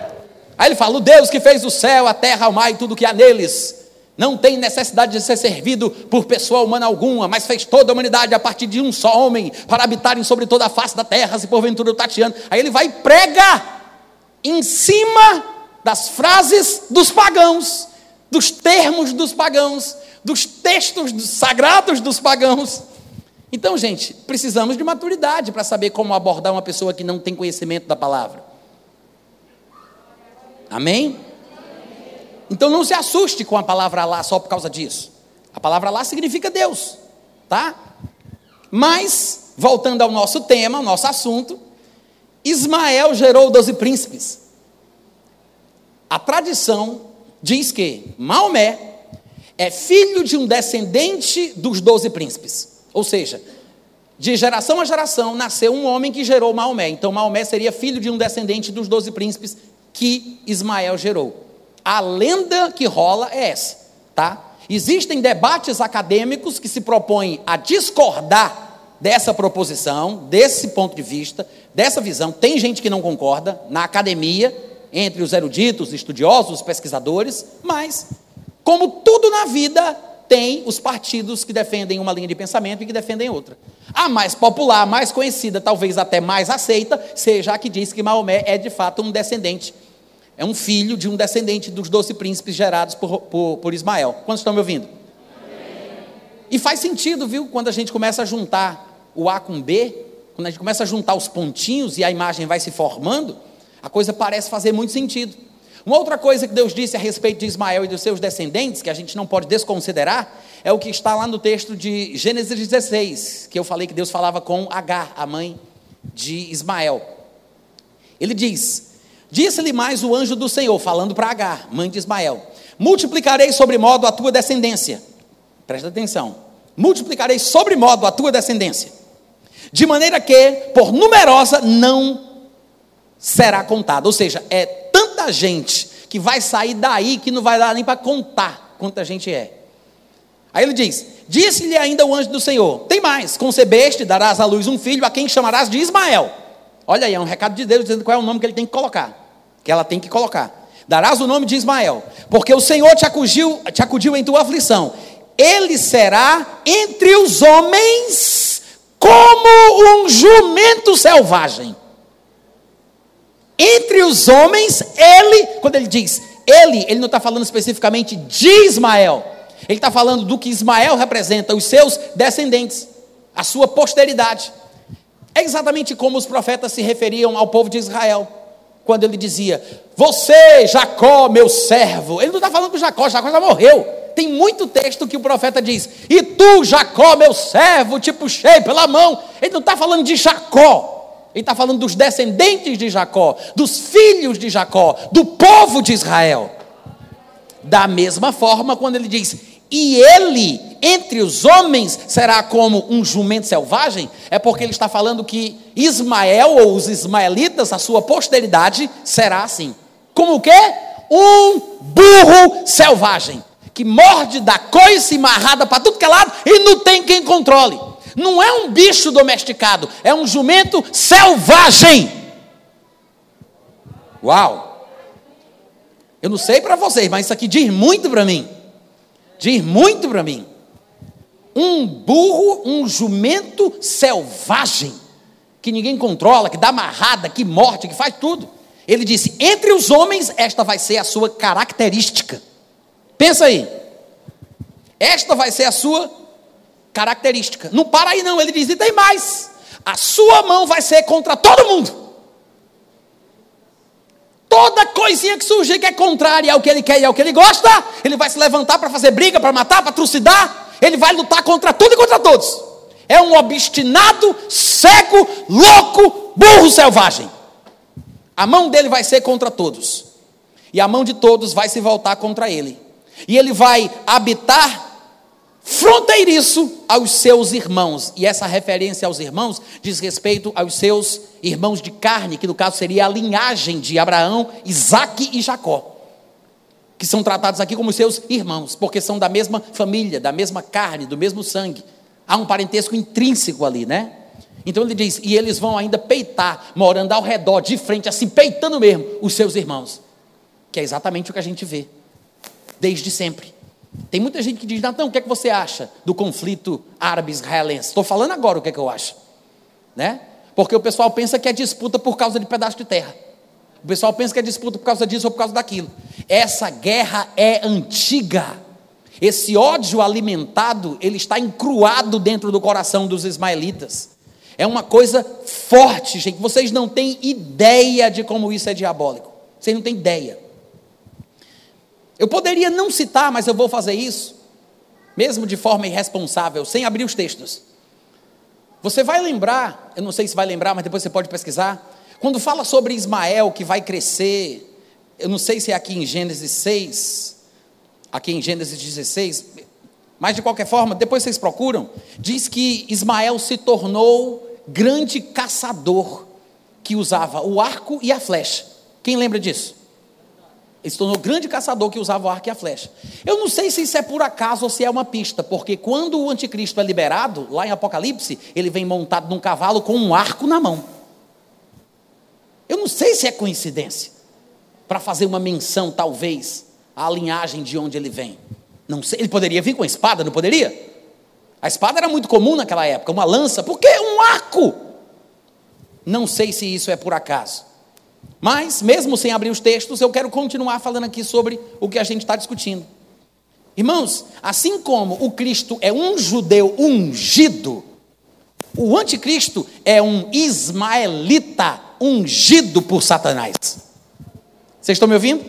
Aí ele fala: o Deus que fez o céu, a terra, o mar e tudo que há neles, não tem necessidade de ser servido por pessoa humana alguma, mas fez toda a humanidade a partir de um só homem, para habitarem sobre toda a face da terra, se porventura o Tatiano. Aí ele vai pregar em cima das frases dos pagãos, dos termos dos pagãos, dos textos sagrados dos pagãos. Então, gente, precisamos de maturidade para saber como abordar uma pessoa que não tem conhecimento da palavra. Amém? Então não se assuste com a palavra lá só por causa disso. A palavra lá significa Deus, tá? Mas, voltando ao nosso tema, ao nosso assunto, Ismael gerou doze príncipes. A tradição diz que Maomé é filho de um descendente dos doze príncipes. Ou seja, de geração a geração nasceu um homem que gerou Maomé. Então Maomé seria filho de um descendente dos doze príncipes que Ismael gerou. A lenda que rola é essa, tá? Existem debates acadêmicos que se propõem a discordar dessa proposição, desse ponto de vista, dessa visão. Tem gente que não concorda na academia, entre os eruditos, estudiosos, os pesquisadores, mas, como tudo na vida, tem os partidos que defendem uma linha de pensamento e que defendem outra. A mais popular, a mais conhecida, talvez até mais aceita, seja a que diz que Maomé é de fato um descendente. É um filho de um descendente dos doze príncipes gerados por, por, por Ismael. Quantos estão me ouvindo? E faz sentido, viu, quando a gente começa a juntar o A com B, quando a gente começa a juntar os pontinhos e a imagem vai se formando, a coisa parece fazer muito sentido. Uma outra coisa que Deus disse a respeito de Ismael e dos seus descendentes, que a gente não pode desconsiderar, é o que está lá no texto de Gênesis 16, que eu falei que Deus falava com Agar, a mãe de Ismael. Ele diz: Disse-lhe mais o anjo do Senhor, falando para Agar, mãe de Ismael: Multiplicarei sobre modo a tua descendência. Presta atenção. Multiplicarei sobre modo a tua descendência, de maneira que, por numerosa, não será contada. Ou seja, é tanta gente que vai sair daí que não vai dar nem para contar quanta gente é. Aí ele diz: Disse-lhe ainda o anjo do Senhor: Tem mais, concebeste, darás à luz um filho, a quem chamarás de Ismael. Olha aí, é um recado de Deus dizendo qual é o nome que ele tem que colocar. Que ela tem que colocar. Darás o nome de Ismael, porque o Senhor te acudiu, te acudiu em tua aflição. Ele será entre os homens como um jumento selvagem. Entre os homens, ele, quando ele diz ele, ele não está falando especificamente de Ismael. Ele está falando do que Ismael representa, os seus descendentes, a sua posteridade. É exatamente como os profetas se referiam ao povo de Israel, quando ele dizia: Você, Jacó, meu servo. Ele não está falando com Jacó, Jacó já morreu. Tem muito texto que o profeta diz: E tu, Jacó, meu servo, te puxei pela mão. Ele não está falando de Jacó. Ele está falando dos descendentes de Jacó, dos filhos de Jacó, do povo de Israel. Da mesma forma, quando ele diz: e ele, entre os homens, será como um jumento selvagem, é porque ele está falando que Ismael, ou os ismaelitas, a sua posteridade, será assim. Como o quê? Um burro selvagem, que morde da coice marrada para tudo que é lado e não tem quem controle. Não é um bicho domesticado, é um jumento selvagem. Uau! Eu não sei para vocês, mas isso aqui diz muito para mim. Diz muito para mim. Um burro, um jumento selvagem, que ninguém controla, que dá amarrada, que morte, que faz tudo. Ele disse: entre os homens, esta vai ser a sua característica. Pensa aí. Esta vai ser a sua característica. Não para aí, não. Ele diz: e tem mais. A sua mão vai ser contra todo mundo. Toda coisinha que surgir que é contrária ao que ele quer e ao que ele gosta, ele vai se levantar para fazer briga, para matar, para trucidar. Ele vai lutar contra tudo e contra todos. É um obstinado, cego, louco, burro selvagem. A mão dele vai ser contra todos. E a mão de todos vai se voltar contra ele. E ele vai habitar fronteiriço aos seus irmãos. E essa referência aos irmãos diz respeito aos seus irmãos de carne, que no caso seria a linhagem de Abraão, Isaac e Jacó. Que são tratados aqui como seus irmãos, porque são da mesma família, da mesma carne, do mesmo sangue. Há um parentesco intrínseco ali, né? Então ele diz: e eles vão ainda peitar, morando ao redor, de frente, assim, peitando mesmo, os seus irmãos. Que é exatamente o que a gente vê, desde sempre. Tem muita gente que diz, Natan, o que é que você acha do conflito árabe-israelense? Estou falando agora o que é que eu acho. Né? Porque o pessoal pensa que é disputa por causa de pedaço de terra. O pessoal pensa que é disputa por causa disso ou por causa daquilo. Essa guerra é antiga. Esse ódio alimentado, ele está encruado dentro do coração dos ismaelitas. É uma coisa forte, gente. Vocês não têm ideia de como isso é diabólico. Vocês não têm ideia. Eu poderia não citar, mas eu vou fazer isso, mesmo de forma irresponsável, sem abrir os textos. Você vai lembrar, eu não sei se vai lembrar, mas depois você pode pesquisar, quando fala sobre Ismael que vai crescer, eu não sei se é aqui em Gênesis 6, aqui em Gênesis 16, mas de qualquer forma, depois vocês procuram, diz que Ismael se tornou grande caçador que usava o arco e a flecha. Quem lembra disso? Ele se tornou grande caçador que usava o arco e a flecha. Eu não sei se isso é por acaso ou se é uma pista, porque quando o anticristo é liberado, lá em Apocalipse, ele vem montado num cavalo com um arco na mão. Eu não sei se é coincidência, para fazer uma menção, talvez, à linhagem de onde ele vem. Não sei, ele poderia vir com a espada, não poderia? A espada era muito comum naquela época, uma lança, por que um arco? Não sei se isso é por acaso. Mas, mesmo sem abrir os textos, eu quero continuar falando aqui sobre o que a gente está discutindo. Irmãos, assim como o Cristo é um judeu ungido, o anticristo é um ismaelita ungido por Satanás. Vocês estão me ouvindo?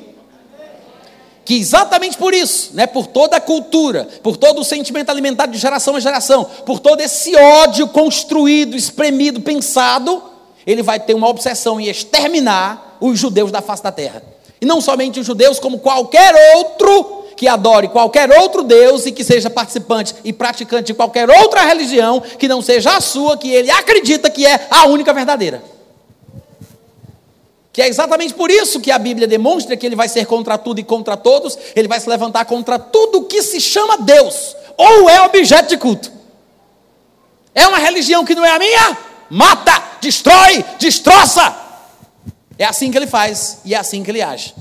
Que exatamente por isso, né, por toda a cultura, por todo o sentimento alimentado de geração a geração, por todo esse ódio construído, espremido, pensado, ele vai ter uma obsessão em exterminar os judeus da face da terra. E não somente os judeus, como qualquer outro que adore qualquer outro Deus e que seja participante e praticante de qualquer outra religião que não seja a sua, que ele acredita que é a única verdadeira. Que é exatamente por isso que a Bíblia demonstra que ele vai ser contra tudo e contra todos, ele vai se levantar contra tudo que se chama Deus, ou é objeto de culto. É uma religião que não é a minha? Mata! destrói, destroça. É assim que ele faz e é assim que ele age.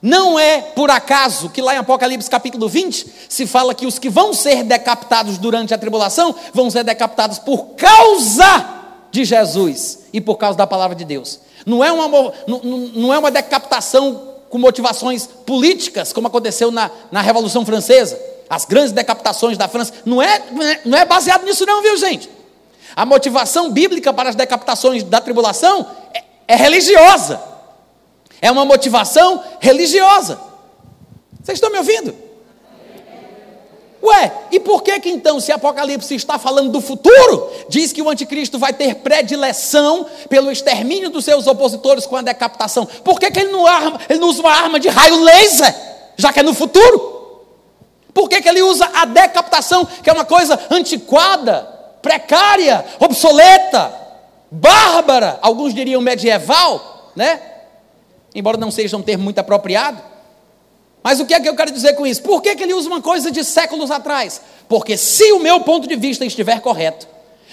Não é por acaso que lá em Apocalipse capítulo 20 se fala que os que vão ser decapitados durante a tribulação vão ser decapitados por causa de Jesus e por causa da palavra de Deus. Não é uma, não, não é uma decapitação com motivações políticas, como aconteceu na, na Revolução Francesa. As grandes decapitações da França. Não é, não é baseado nisso, não, viu, gente? A motivação bíblica para as decapitações da tribulação é, é religiosa. É uma motivação religiosa. Vocês estão me ouvindo? Ué, e por que que então, se Apocalipse está falando do futuro, diz que o anticristo vai ter predileção pelo extermínio dos seus opositores com a decapitação? Por que, que ele, não arma, ele não usa uma arma de raio laser, já que é no futuro? Por que, que ele usa a decapitação, que é uma coisa antiquada, precária, obsoleta, bárbara, alguns diriam medieval, né? Embora não seja um termo muito apropriado. Mas o que é que eu quero dizer com isso? Por que, que ele usa uma coisa de séculos atrás? Porque se o meu ponto de vista estiver correto,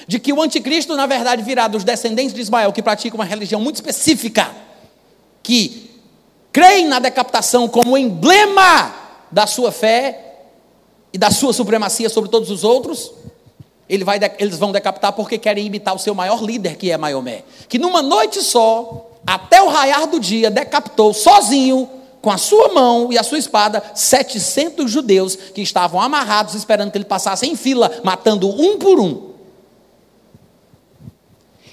de que o anticristo, na verdade, virá dos descendentes de Ismael, que praticam uma religião muito específica, que creem na decapitação como emblema da sua fé e da sua supremacia sobre todos os outros, ele vai, eles vão decapitar porque querem imitar o seu maior líder, que é Maiomé. Que numa noite só, até o raiar do dia, decapitou sozinho, com a sua mão e a sua espada, 700 judeus que estavam amarrados, esperando que ele passasse em fila, matando um por um.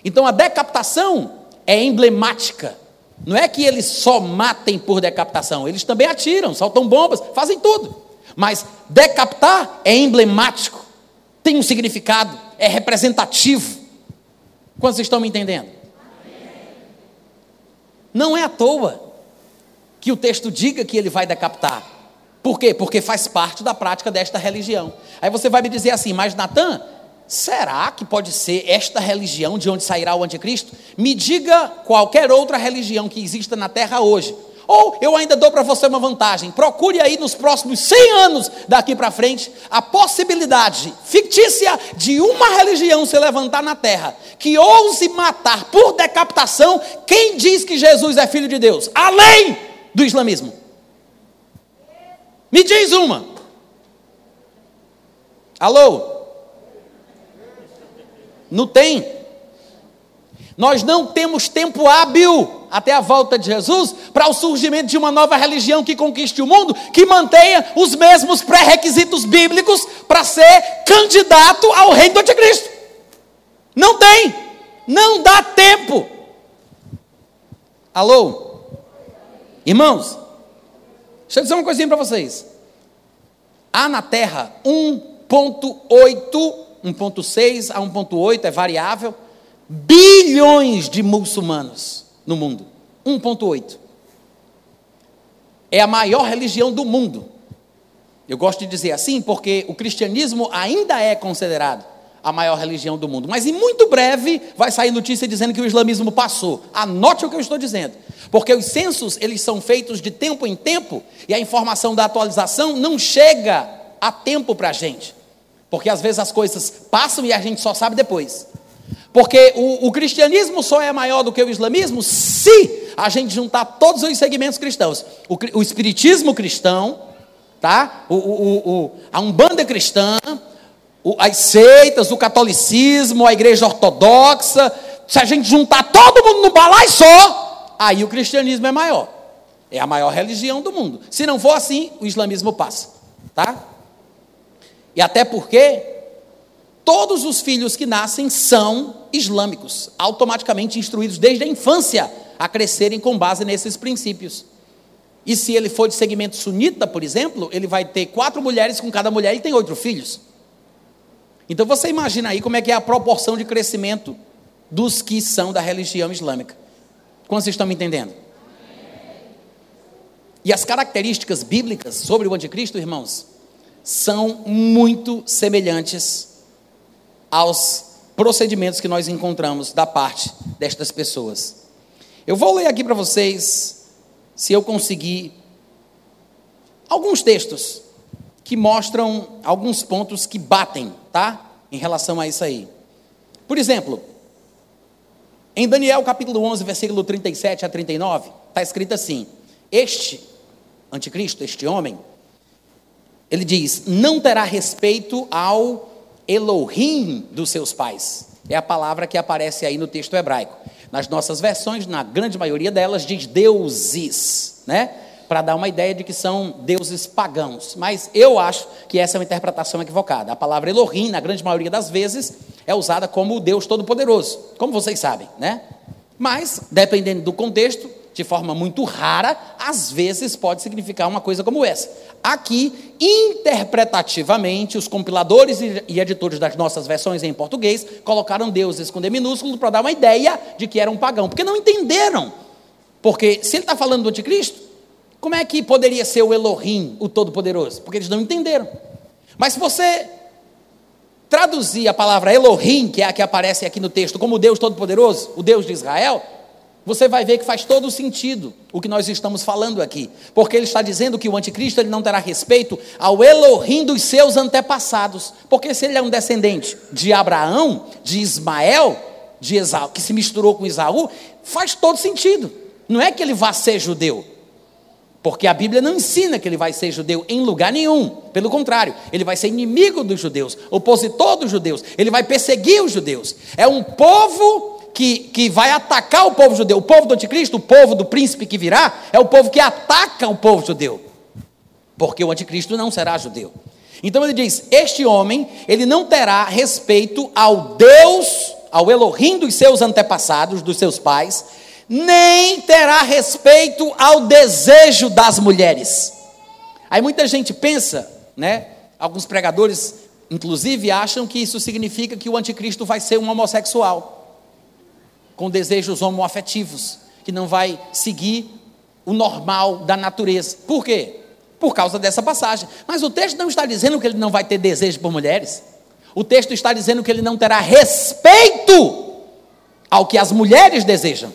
Então a decapitação é emblemática. Não é que eles só matem por decapitação, eles também atiram, soltam bombas, fazem tudo. Mas decapitar é emblemático tem um significado, é representativo. Quantos estão me entendendo? Não é à toa que o texto diga que ele vai decapitar. Por quê? Porque faz parte da prática desta religião. Aí você vai me dizer assim, mas Natan, será que pode ser esta religião de onde sairá o anticristo? Me diga qualquer outra religião que exista na terra hoje, ou eu ainda dou para você uma vantagem: procure aí nos próximos 100 anos daqui para frente a possibilidade fictícia de uma religião se levantar na terra que ouse matar por decapitação quem diz que Jesus é filho de Deus, além do islamismo. Me diz uma. Alô? Não tem. Nós não temos tempo hábil até a volta de Jesus para o surgimento de uma nova religião que conquiste o mundo, que mantenha os mesmos pré-requisitos bíblicos para ser candidato ao reino do anticristo. Não tem, não dá tempo. Alô? Irmãos, deixa eu dizer uma coisinha para vocês. Há na Terra 1.8, 1.6 a 1.8 é variável bilhões de muçulmanos no mundo. 1,8. É a maior religião do mundo. Eu gosto de dizer assim porque o cristianismo ainda é considerado a maior religião do mundo. Mas em muito breve vai sair notícia dizendo que o islamismo passou. Anote o que eu estou dizendo. Porque os censos, eles são feitos de tempo em tempo e a informação da atualização não chega a tempo para a gente. Porque às vezes as coisas passam e a gente só sabe depois. Porque o, o, cristianismo só é maior do que o islamismo se a gente juntar todos os segmentos cristãos. O, o espiritismo cristão, tá? O, o, a umbanda cristã, as seitas, o catolicismo, a igreja ortodoxa, se a gente juntar todo mundo no balai só, aí o cristianismo é maior. É a maior religião do mundo. Se não for assim, o islamismo passa, tá? E até porque todos os filhos que nascem são islâmicos, automaticamente instruídos desde a infância a crescerem com base nesses princípios. E se ele for de segmento sunita, por exemplo, ele vai ter quatro mulheres, com cada mulher ele tem oito filhos. Então você imagina aí como é que é a proporção de crescimento dos que são da religião islâmica. Como vocês estão me entendendo? E as características bíblicas sobre o anticristo, irmãos, são muito semelhantes aos procedimentos que nós encontramos da parte destas pessoas. Eu vou ler aqui para vocês, se eu conseguir, alguns textos que mostram alguns pontos que batem, tá? Em relação a isso aí. Por exemplo, em Daniel capítulo 11, versículo 37 a 39, está escrito assim: Este anticristo, este homem, ele diz: não terá respeito ao Elohim dos seus pais. É a palavra que aparece aí no texto hebraico. Nas nossas versões, na grande maioria delas, diz deuses, né? para dar uma ideia de que são deuses pagãos. Mas eu acho que essa é uma interpretação equivocada. A palavra Elohim, na grande maioria das vezes, é usada como o Deus Todo-Poderoso, como vocês sabem, né? Mas, dependendo do contexto, de forma muito rara, às vezes pode significar uma coisa como essa. Aqui, interpretativamente, os compiladores e editores das nossas versões em português colocaram deuses com D minúsculo para dar uma ideia de que era um pagão, porque não entenderam. Porque se ele está falando do anticristo, como é que poderia ser o Elohim, o Todo-Poderoso? Porque eles não entenderam. Mas se você traduzir a palavra Elohim, que é a que aparece aqui no texto, como Deus Todo-Poderoso, o Deus de Israel, você vai ver que faz todo sentido o que nós estamos falando aqui. Porque ele está dizendo que o anticristo ele não terá respeito ao Elohim dos seus antepassados. Porque se ele é um descendente de Abraão, de Ismael, de Esaú, que se misturou com Isaú, faz todo sentido. Não é que ele vá ser judeu. Porque a Bíblia não ensina que ele vai ser judeu em lugar nenhum. Pelo contrário, ele vai ser inimigo dos judeus, opositor dos judeus, ele vai perseguir os judeus. É um povo que, que vai atacar o povo judeu. O povo do anticristo, o povo do príncipe que virá, é o povo que ataca o povo judeu. Porque o anticristo não será judeu. Então ele diz: Este homem, ele não terá respeito ao Deus, ao Elohim dos seus antepassados, dos seus pais, nem terá respeito ao desejo das mulheres. Aí muita gente pensa, né? Alguns pregadores, inclusive, acham que isso significa que o anticristo vai ser um homossexual, com desejos homoafetivos, que não vai seguir o normal da natureza. Por quê? Por causa dessa passagem. Mas o texto não está dizendo que ele não vai ter desejo por mulheres. O texto está dizendo que ele não terá respeito ao que as mulheres desejam.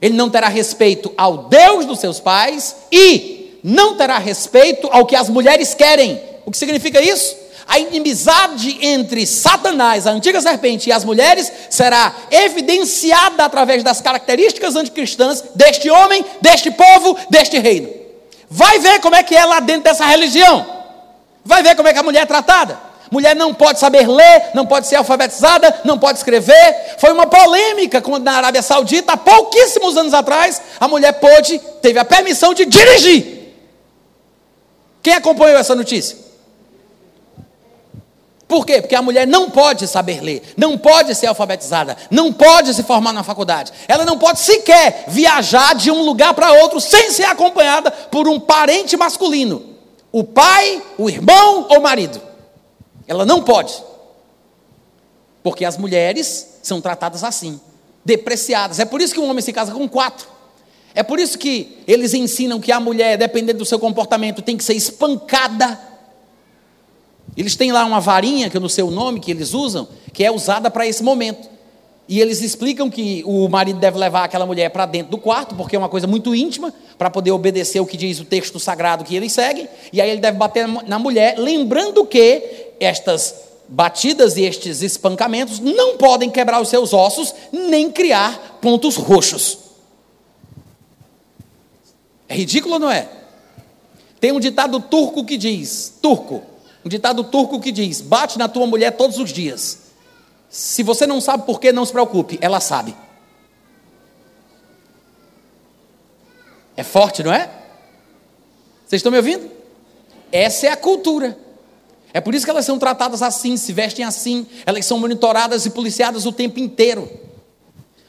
Ele não terá respeito ao Deus dos seus pais e não terá respeito ao que as mulheres querem. O que significa isso? A inimizade entre Satanás, a antiga serpente, e as mulheres será evidenciada através das características anticristãs deste homem, deste povo, deste reino. Vai ver como é que é lá dentro dessa religião. Vai ver como é que a mulher é tratada. Mulher não pode saber ler, não pode ser alfabetizada, não pode escrever. Foi uma polêmica quando na Arábia Saudita, há pouquíssimos anos atrás, a mulher pôde, teve a permissão de dirigir. Quem acompanhou essa notícia? Por quê? Porque a mulher não pode saber ler, não pode ser alfabetizada, não pode se formar na faculdade. Ela não pode sequer viajar de um lugar para outro sem ser acompanhada por um parente masculino. O pai, o irmão ou o marido. Ela não pode. Porque as mulheres são tratadas assim, depreciadas. É por isso que um homem se casa com quatro. É por isso que eles ensinam que a mulher, dependendo do seu comportamento, tem que ser espancada. Eles têm lá uma varinha, que eu não sei o nome que eles usam, que é usada para esse momento. E eles explicam que o marido deve levar aquela mulher para dentro do quarto, porque é uma coisa muito íntima, para poder obedecer o que diz o texto sagrado que eles seguem. E aí ele deve bater na mulher, lembrando que estas batidas e estes espancamentos não podem quebrar os seus ossos, nem criar pontos roxos. É ridículo não é? Tem um ditado turco que diz: turco, um ditado turco que diz: bate na tua mulher todos os dias. Se você não sabe por que, não se preocupe, ela sabe. É forte, não é? Vocês estão me ouvindo? Essa é a cultura. É por isso que elas são tratadas assim, se vestem assim, elas são monitoradas e policiadas o tempo inteiro.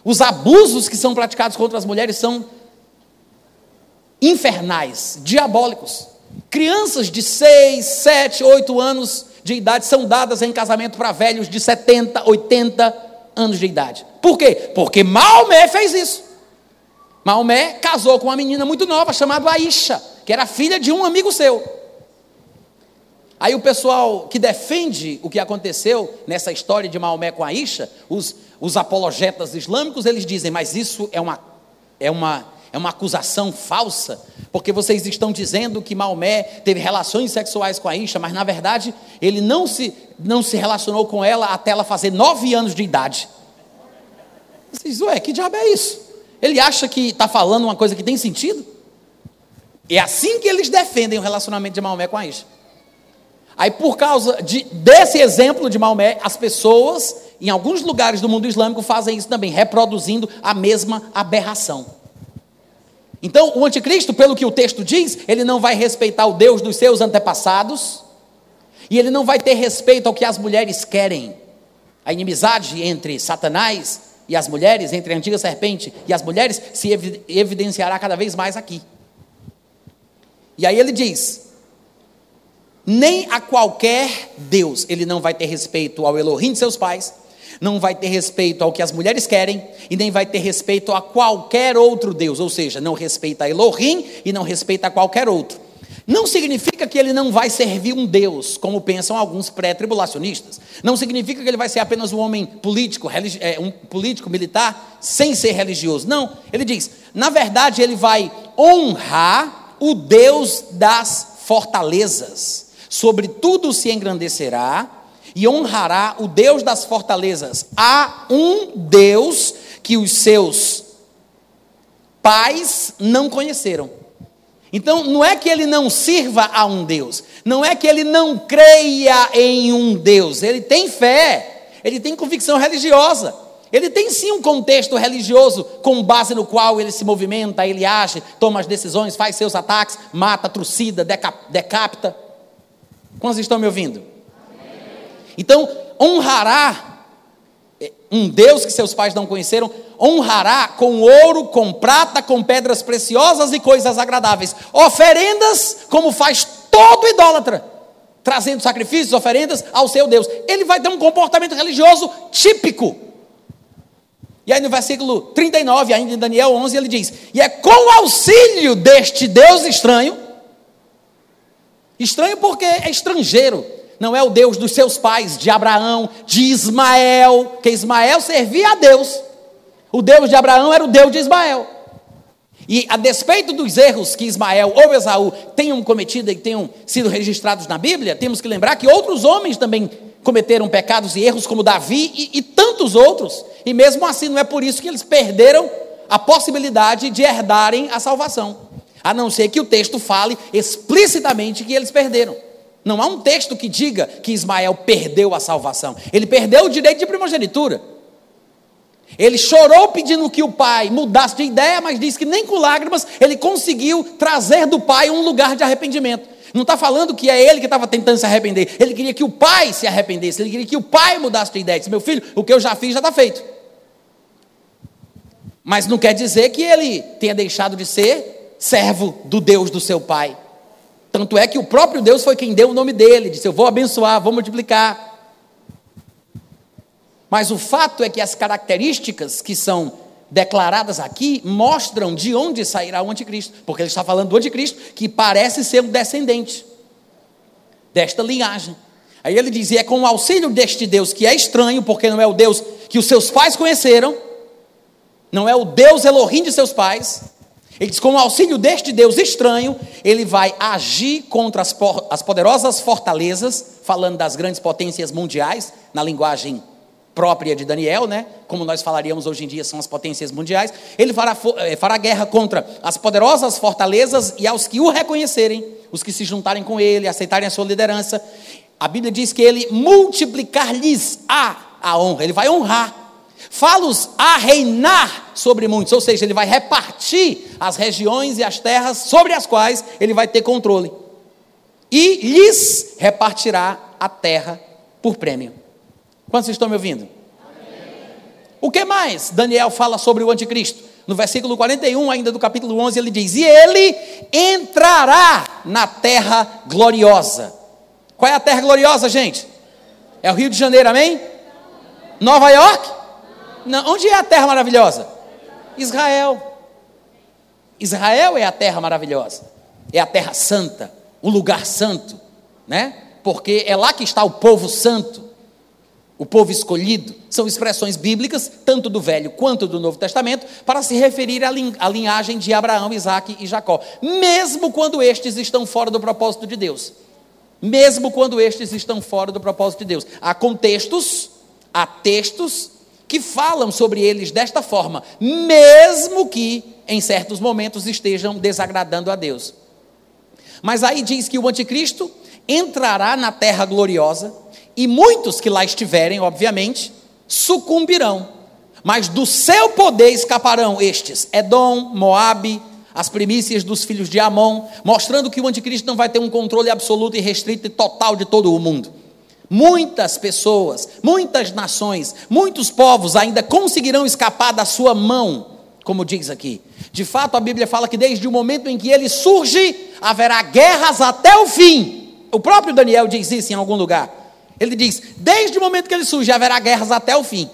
Os abusos que são praticados contra as mulheres são infernais, diabólicos. Crianças de 6, 7, 8 anos de idade são dadas em casamento para velhos de 70, 80 anos de idade. Por quê? Porque Maomé fez isso. Maomé casou com uma menina muito nova chamada Aisha, que era filha de um amigo seu. Aí o pessoal que defende o que aconteceu nessa história de Maomé com Aisha, os, os apologetas islâmicos, eles dizem, mas isso é uma, é uma é uma acusação falsa, porque vocês estão dizendo que Maomé teve relações sexuais com a Isha, mas na verdade ele não se, não se relacionou com ela até ela fazer nove anos de idade. Vocês, ué, que diabo é isso? Ele acha que está falando uma coisa que tem sentido? É assim que eles defendem o relacionamento de Maomé com a Isha. Aí, por causa de, desse exemplo de Maomé, as pessoas, em alguns lugares do mundo islâmico, fazem isso também, reproduzindo a mesma aberração. Então, o anticristo, pelo que o texto diz, ele não vai respeitar o Deus dos seus antepassados, e ele não vai ter respeito ao que as mulheres querem. A inimizade entre Satanás e as mulheres, entre a antiga serpente e as mulheres, se evidenciará cada vez mais aqui. E aí ele diz: nem a qualquer Deus ele não vai ter respeito ao Elohim de seus pais, não vai ter respeito ao que as mulheres querem e nem vai ter respeito a qualquer outro Deus, ou seja, não respeita a Elohim e não respeita a qualquer outro. Não significa que ele não vai servir um Deus, como pensam alguns pré-tribulacionistas. Não significa que ele vai ser apenas um homem político, é, um político militar, sem ser religioso. Não, ele diz: na verdade, ele vai honrar o Deus das fortalezas. Sobre tudo se engrandecerá e honrará o Deus das fortalezas. Há um Deus que os seus pais não conheceram. Então, não é que ele não sirva a um Deus, não é que ele não creia em um Deus, ele tem fé, ele tem convicção religiosa. Ele tem sim um contexto religioso com base no qual ele se movimenta, ele age, toma as decisões, faz seus ataques, mata, trucida, decapita. Quantos estão me ouvindo? Então, honrará é, um Deus que seus pais não conheceram, honrará com ouro, com prata, com pedras preciosas e coisas agradáveis, oferendas, como faz todo idólatra, trazendo sacrifícios, oferendas ao seu Deus. Ele vai ter um comportamento religioso típico. E aí no versículo 39, ainda em Daniel 11, ele diz: E é com o auxílio deste Deus estranho, estranho porque é estrangeiro, não é o Deus dos seus pais, de Abraão, de Ismael, que Ismael servia a Deus. O Deus de Abraão era o Deus de Ismael. E a despeito dos erros que Ismael ou Esaú tenham cometido e tenham sido registrados na Bíblia, temos que lembrar que outros homens também cometeram pecados e erros, como Davi e, e tantos outros. E mesmo assim, não é por isso que eles perderam a possibilidade de herdarem a salvação. A não ser que o texto fale explicitamente que eles perderam. Não há um texto que diga que Ismael perdeu a salvação. Ele perdeu o direito de primogenitura. Ele chorou pedindo que o pai mudasse de ideia, mas diz que nem com lágrimas ele conseguiu trazer do pai um lugar de arrependimento. Não está falando que é ele que estava tentando se arrepender. Ele queria que o pai se arrependesse. Ele queria que o pai mudasse de ideia. Disse, meu filho, o que eu já fiz já está feito. Mas não quer dizer que ele tenha deixado de ser servo do Deus do seu pai. Tanto é que o próprio Deus foi quem deu o nome dele, disse: Eu vou abençoar, vou multiplicar. Mas o fato é que as características que são declaradas aqui mostram de onde sairá o anticristo, porque ele está falando do anticristo que parece ser um descendente desta linhagem. Aí ele diz: e é com o auxílio deste Deus que é estranho, porque não é o Deus que os seus pais conheceram, não é o Deus Elohim de seus pais. Ele diz: com o auxílio deste Deus estranho, ele vai agir contra as, as poderosas fortalezas, falando das grandes potências mundiais, na linguagem própria de Daniel, né? Como nós falaríamos hoje em dia, são as potências mundiais. Ele fará, eh, fará guerra contra as poderosas fortalezas e aos que o reconhecerem, os que se juntarem com ele, aceitarem a sua liderança. A Bíblia diz que ele multiplicar-lhes a, a honra, ele vai honrar. Falos a reinar sobre muitos, ou seja, ele vai repartir as regiões e as terras sobre as quais ele vai ter controle. E lhes repartirá a terra por prêmio. Quantos estão me ouvindo? Amém. O que mais Daniel fala sobre o anticristo? No versículo 41, ainda do capítulo 11, ele diz: E ele entrará na terra gloriosa. Qual é a terra gloriosa, gente? É o Rio de Janeiro, amém? Nova York? Não. Onde é a terra maravilhosa? Israel. Israel é a terra maravilhosa. É a terra santa, o lugar santo, né? Porque é lá que está o povo santo o povo escolhido, são expressões bíblicas, tanto do Velho quanto do Novo Testamento, para se referir à linhagem de Abraão, Isaac e Jacó, mesmo quando estes estão fora do propósito de Deus. Mesmo quando estes estão fora do propósito de Deus. Há contextos, há textos que falam sobre eles desta forma, mesmo que em certos momentos estejam desagradando a Deus. Mas aí diz que o anticristo entrará na terra gloriosa e muitos que lá estiverem, obviamente, sucumbirão. Mas do seu poder escaparão estes: Edom, Moabe, as primícias dos filhos de Amon, mostrando que o anticristo não vai ter um controle absoluto e restrito e total de todo o mundo. Muitas pessoas, muitas nações, muitos povos ainda conseguirão escapar da sua mão, como diz aqui. De fato, a Bíblia fala que desde o momento em que ele surge, haverá guerras até o fim. O próprio Daniel diz isso em algum lugar. Ele diz: desde o momento que ele surge, haverá guerras até o fim.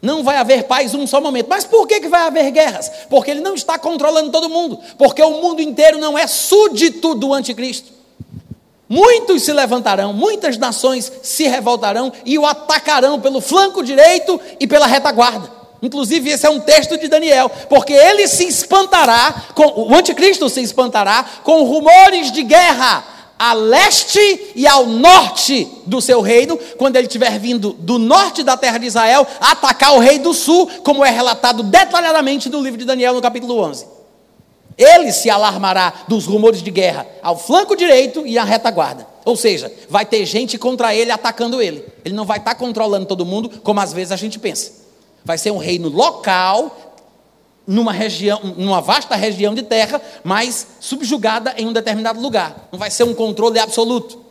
Não vai haver paz um só momento. Mas por que, que vai haver guerras? Porque ele não está controlando todo mundo. Porque o mundo inteiro não é súdito do anticristo. Muitos se levantarão, muitas nações se revoltarão e o atacarão pelo flanco direito e pela retaguarda. Inclusive, esse é um texto de Daniel, porque ele se espantará, com, o anticristo se espantará com rumores de guerra a leste e ao norte do seu reino, quando ele estiver vindo do norte da terra de Israel, atacar o rei do sul, como é relatado detalhadamente no livro de Daniel, no capítulo 11. Ele se alarmará dos rumores de guerra ao flanco direito e à retaguarda. Ou seja, vai ter gente contra ele atacando ele. Ele não vai estar controlando todo mundo, como às vezes a gente pensa. Vai ser um reino local, numa região, numa vasta região de terra, mas subjugada em um determinado lugar. Não vai ser um controle absoluto.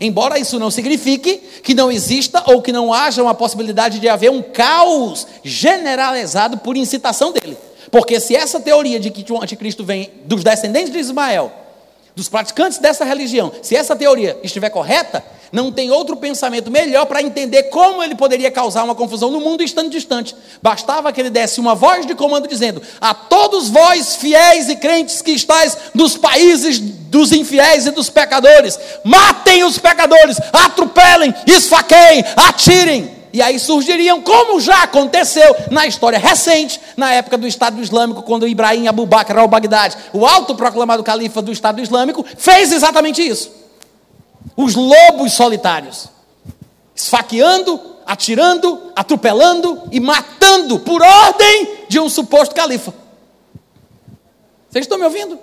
Embora isso não signifique que não exista ou que não haja uma possibilidade de haver um caos generalizado por incitação dele. Porque se essa teoria de que o anticristo vem dos descendentes de Ismael, dos praticantes dessa religião, se essa teoria estiver correta, não tem outro pensamento melhor para entender como ele poderia causar uma confusão no mundo estando distante. Bastava que ele desse uma voz de comando dizendo: A todos vós, fiéis e crentes que estáis nos países dos infiéis e dos pecadores, matem os pecadores, atropelem, esfaqueiem, atirem. E aí surgiriam, como já aconteceu na história recente, na época do Estado Islâmico, quando Ibrahim Abu Bakr al-Baghdadi, o autoproclamado califa do Estado Islâmico, fez exatamente isso os lobos solitários, esfaqueando, atirando, atropelando e matando por ordem de um suposto califa. Vocês estão me ouvindo?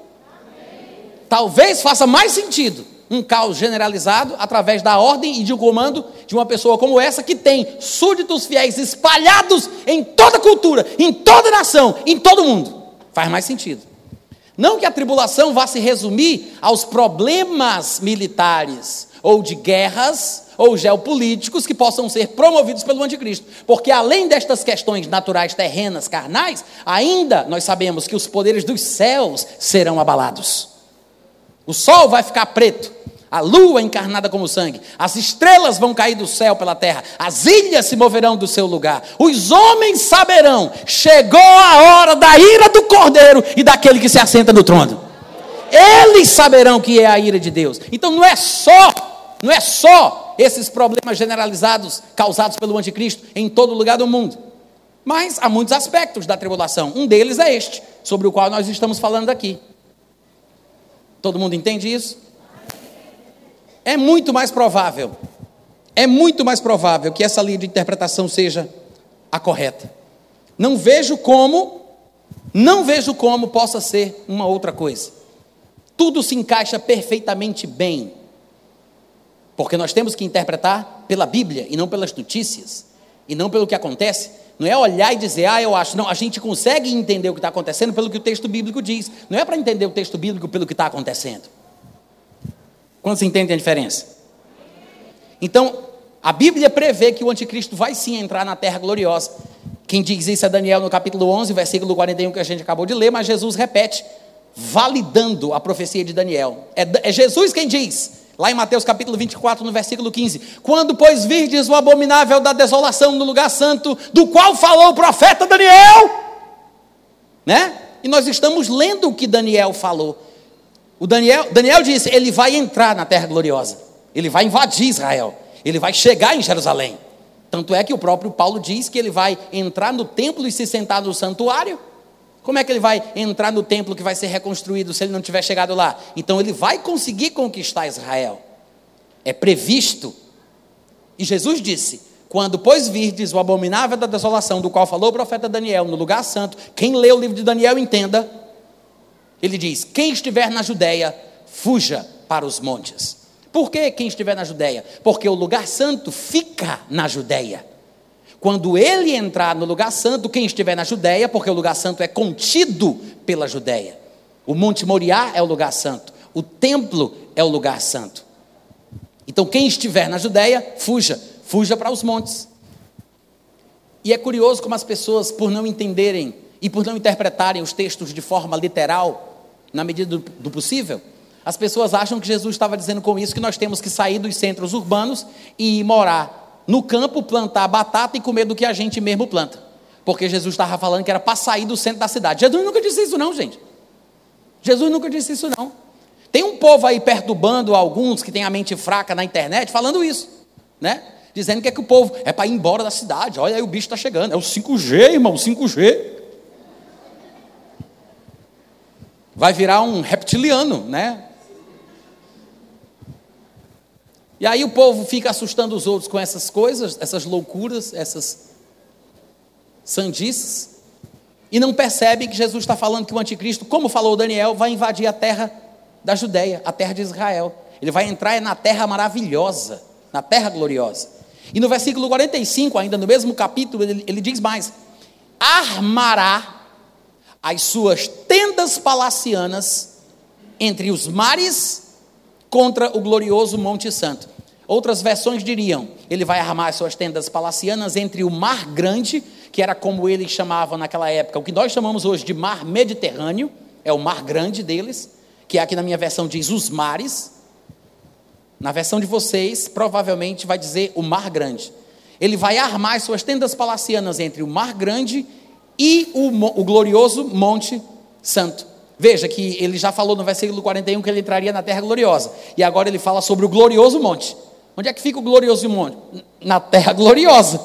Talvez faça mais sentido um caos generalizado através da ordem e de um comando de uma pessoa como essa que tem súditos fiéis espalhados em toda cultura, em toda nação, em todo mundo. Faz mais sentido. Não que a tribulação vá se resumir aos problemas militares, ou de guerras, ou geopolíticos que possam ser promovidos pelo anticristo. Porque além destas questões naturais, terrenas, carnais, ainda nós sabemos que os poderes dos céus serão abalados. O sol vai ficar preto, a lua encarnada como sangue, as estrelas vão cair do céu pela terra, as ilhas se moverão do seu lugar, os homens saberão, chegou a hora da ira do cordeiro e daquele que se assenta no trono. Eles saberão que é a ira de Deus. Então não é só não é só esses problemas generalizados causados pelo anticristo em todo lugar do mundo. Mas há muitos aspectos da tribulação. Um deles é este, sobre o qual nós estamos falando aqui. Todo mundo entende isso? É muito mais provável, é muito mais provável que essa linha de interpretação seja a correta. Não vejo como, não vejo como possa ser uma outra coisa. Tudo se encaixa perfeitamente bem. Porque nós temos que interpretar pela Bíblia e não pelas notícias, e não pelo que acontece. Não é olhar e dizer, ah, eu acho. Não, a gente consegue entender o que está acontecendo pelo que o texto bíblico diz. Não é para entender o texto bíblico pelo que está acontecendo. Quantos entendem a diferença? Então, a Bíblia prevê que o anticristo vai sim entrar na terra gloriosa. Quem diz isso é Daniel no capítulo 11, versículo 41, que a gente acabou de ler, mas Jesus repete, validando a profecia de Daniel. É, é Jesus quem diz, lá em Mateus capítulo 24, no versículo 15: Quando, pois, virdes o abominável da desolação no lugar santo, do qual falou o profeta Daniel, né? E nós estamos lendo o que Daniel falou. O Daniel, Daniel disse: ele vai entrar na terra gloriosa, ele vai invadir Israel, ele vai chegar em Jerusalém. Tanto é que o próprio Paulo diz que ele vai entrar no templo e se sentar no santuário. Como é que ele vai entrar no templo que vai ser reconstruído se ele não tiver chegado lá? Então ele vai conseguir conquistar Israel. É previsto. E Jesus disse: Quando, pois, virdes o abominável da desolação, do qual falou o profeta Daniel no lugar santo, quem lê o livro de Daniel entenda. Ele diz: Quem estiver na Judéia, fuja para os montes. Por que quem estiver na Judéia? Porque o lugar santo fica na Judéia. Quando ele entrar no lugar santo, quem estiver na Judéia, porque o lugar santo é contido pela Judéia. O Monte Moriá é o lugar santo, o templo é o lugar santo. Então, quem estiver na Judéia, fuja, fuja para os montes. E é curioso como as pessoas, por não entenderem e por não interpretarem os textos de forma literal, na medida do, do possível, as pessoas acham que Jesus estava dizendo com isso que nós temos que sair dos centros urbanos e ir morar no campo, plantar batata e comer do que a gente mesmo planta. Porque Jesus estava falando que era para sair do centro da cidade. Jesus nunca disse isso, não, gente. Jesus nunca disse isso, não. Tem um povo aí perturbando alguns que têm a mente fraca na internet falando isso, né? Dizendo que é que o povo é para ir embora da cidade. Olha aí, o bicho está chegando. É o 5G, irmão, 5G. Vai virar um reptiliano, né? E aí o povo fica assustando os outros com essas coisas, essas loucuras, essas sandices, e não percebem que Jesus está falando que o anticristo, como falou Daniel, vai invadir a terra da Judéia, a terra de Israel. Ele vai entrar na terra maravilhosa, na terra gloriosa. E no versículo 45, ainda no mesmo capítulo, ele, ele diz mais: armará as suas tendas palacianas entre os mares contra o glorioso Monte Santo. Outras versões diriam: ele vai armar as suas tendas palacianas entre o Mar Grande, que era como eles chamavam naquela época, o que nós chamamos hoje de Mar Mediterrâneo, é o Mar Grande deles, que aqui na minha versão diz os mares. Na versão de vocês, provavelmente vai dizer o Mar Grande. Ele vai armar as suas tendas palacianas entre o Mar Grande e o, o glorioso Monte Santo. Veja que ele já falou no versículo 41 que ele entraria na terra gloriosa. E agora ele fala sobre o glorioso monte. Onde é que fica o glorioso monte? Na terra gloriosa.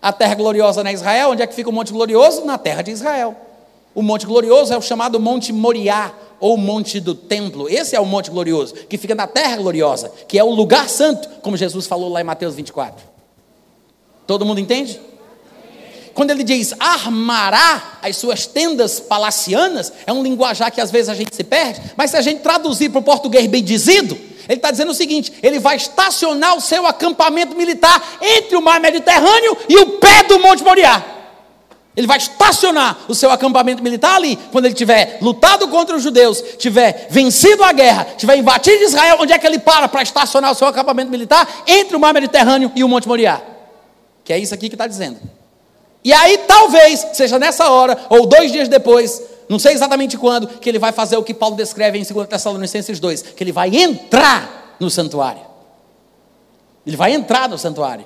A terra gloriosa na Israel, onde é que fica o monte glorioso? Na terra de Israel. O monte glorioso é o chamado Monte Moriá, ou Monte do Templo. Esse é o monte glorioso, que fica na terra gloriosa, que é o lugar santo, como Jesus falou lá em Mateus 24. Todo mundo entende? Quando ele diz armará as suas tendas palacianas, é um linguajar que às vezes a gente se perde, mas se a gente traduzir para o português bem dizido, ele está dizendo o seguinte: ele vai estacionar o seu acampamento militar entre o mar Mediterrâneo e o pé do Monte Moriá. Ele vai estacionar o seu acampamento militar ali, quando ele tiver lutado contra os judeus, tiver vencido a guerra, tiver invadido Israel, onde é que ele para para estacionar o seu acampamento militar? Entre o mar Mediterrâneo e o Monte Moriá. Que é isso aqui que está dizendo. E aí, talvez, seja nessa hora, ou dois dias depois, não sei exatamente quando, que ele vai fazer o que Paulo descreve em 2 Tessalonicenses 2, que ele vai entrar no santuário. Ele vai entrar no santuário.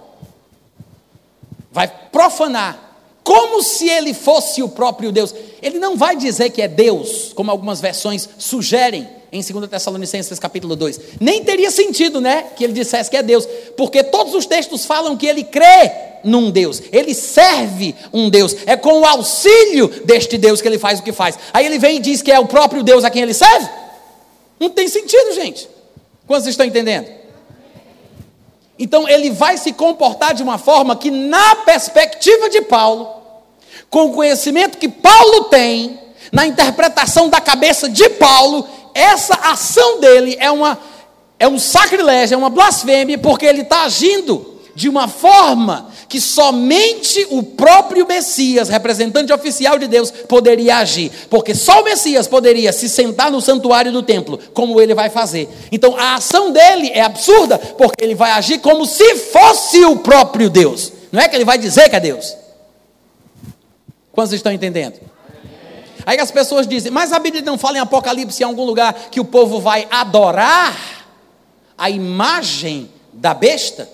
Vai profanar, como se ele fosse o próprio Deus. Ele não vai dizer que é Deus, como algumas versões sugerem em 2 Tessalonicenses capítulo 2. Nem teria sentido, né, que ele dissesse que é Deus, porque todos os textos falam que ele crê num Deus, ele serve um Deus, é com o auxílio deste Deus que ele faz o que faz. Aí ele vem e diz que é o próprio Deus a quem ele serve? Não tem sentido, gente. Quantos estão entendendo? Então ele vai se comportar de uma forma que, na perspectiva de Paulo, com o conhecimento que Paulo tem, na interpretação da cabeça de Paulo, essa ação dele é, uma, é um sacrilégio, é uma blasfêmia, porque ele está agindo de uma forma que somente o próprio Messias, representante oficial de Deus, poderia agir, porque só o Messias poderia se sentar no santuário do templo, como ele vai fazer. Então a ação dele é absurda, porque ele vai agir como se fosse o próprio Deus. Não é que ele vai dizer que é Deus. Quantos estão entendendo? Aí as pessoas dizem, mas a Bíblia não fala em Apocalipse em algum lugar que o povo vai adorar a imagem da besta?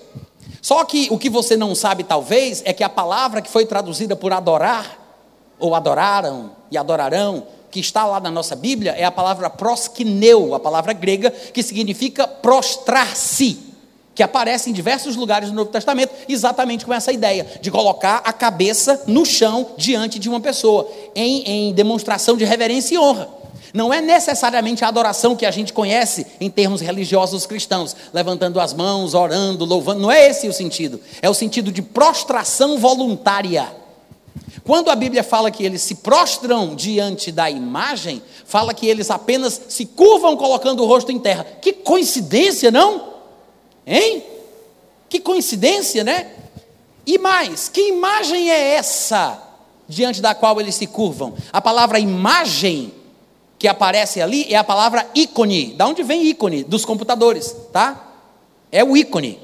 Só que o que você não sabe, talvez, é que a palavra que foi traduzida por adorar, ou adoraram e adorarão, que está lá na nossa Bíblia, é a palavra proskineu, a palavra grega, que significa prostrar-se, que aparece em diversos lugares do Novo Testamento, exatamente com essa ideia, de colocar a cabeça no chão diante de uma pessoa, em, em demonstração de reverência e honra. Não é necessariamente a adoração que a gente conhece em termos religiosos cristãos, levantando as mãos, orando, louvando, não é esse o sentido. É o sentido de prostração voluntária. Quando a Bíblia fala que eles se prostram diante da imagem, fala que eles apenas se curvam colocando o rosto em terra. Que coincidência, não? Hein? Que coincidência, né? E mais, que imagem é essa diante da qual eles se curvam? A palavra imagem que aparece ali é a palavra ícone. Da onde vem ícone? Dos computadores, tá? É o ícone,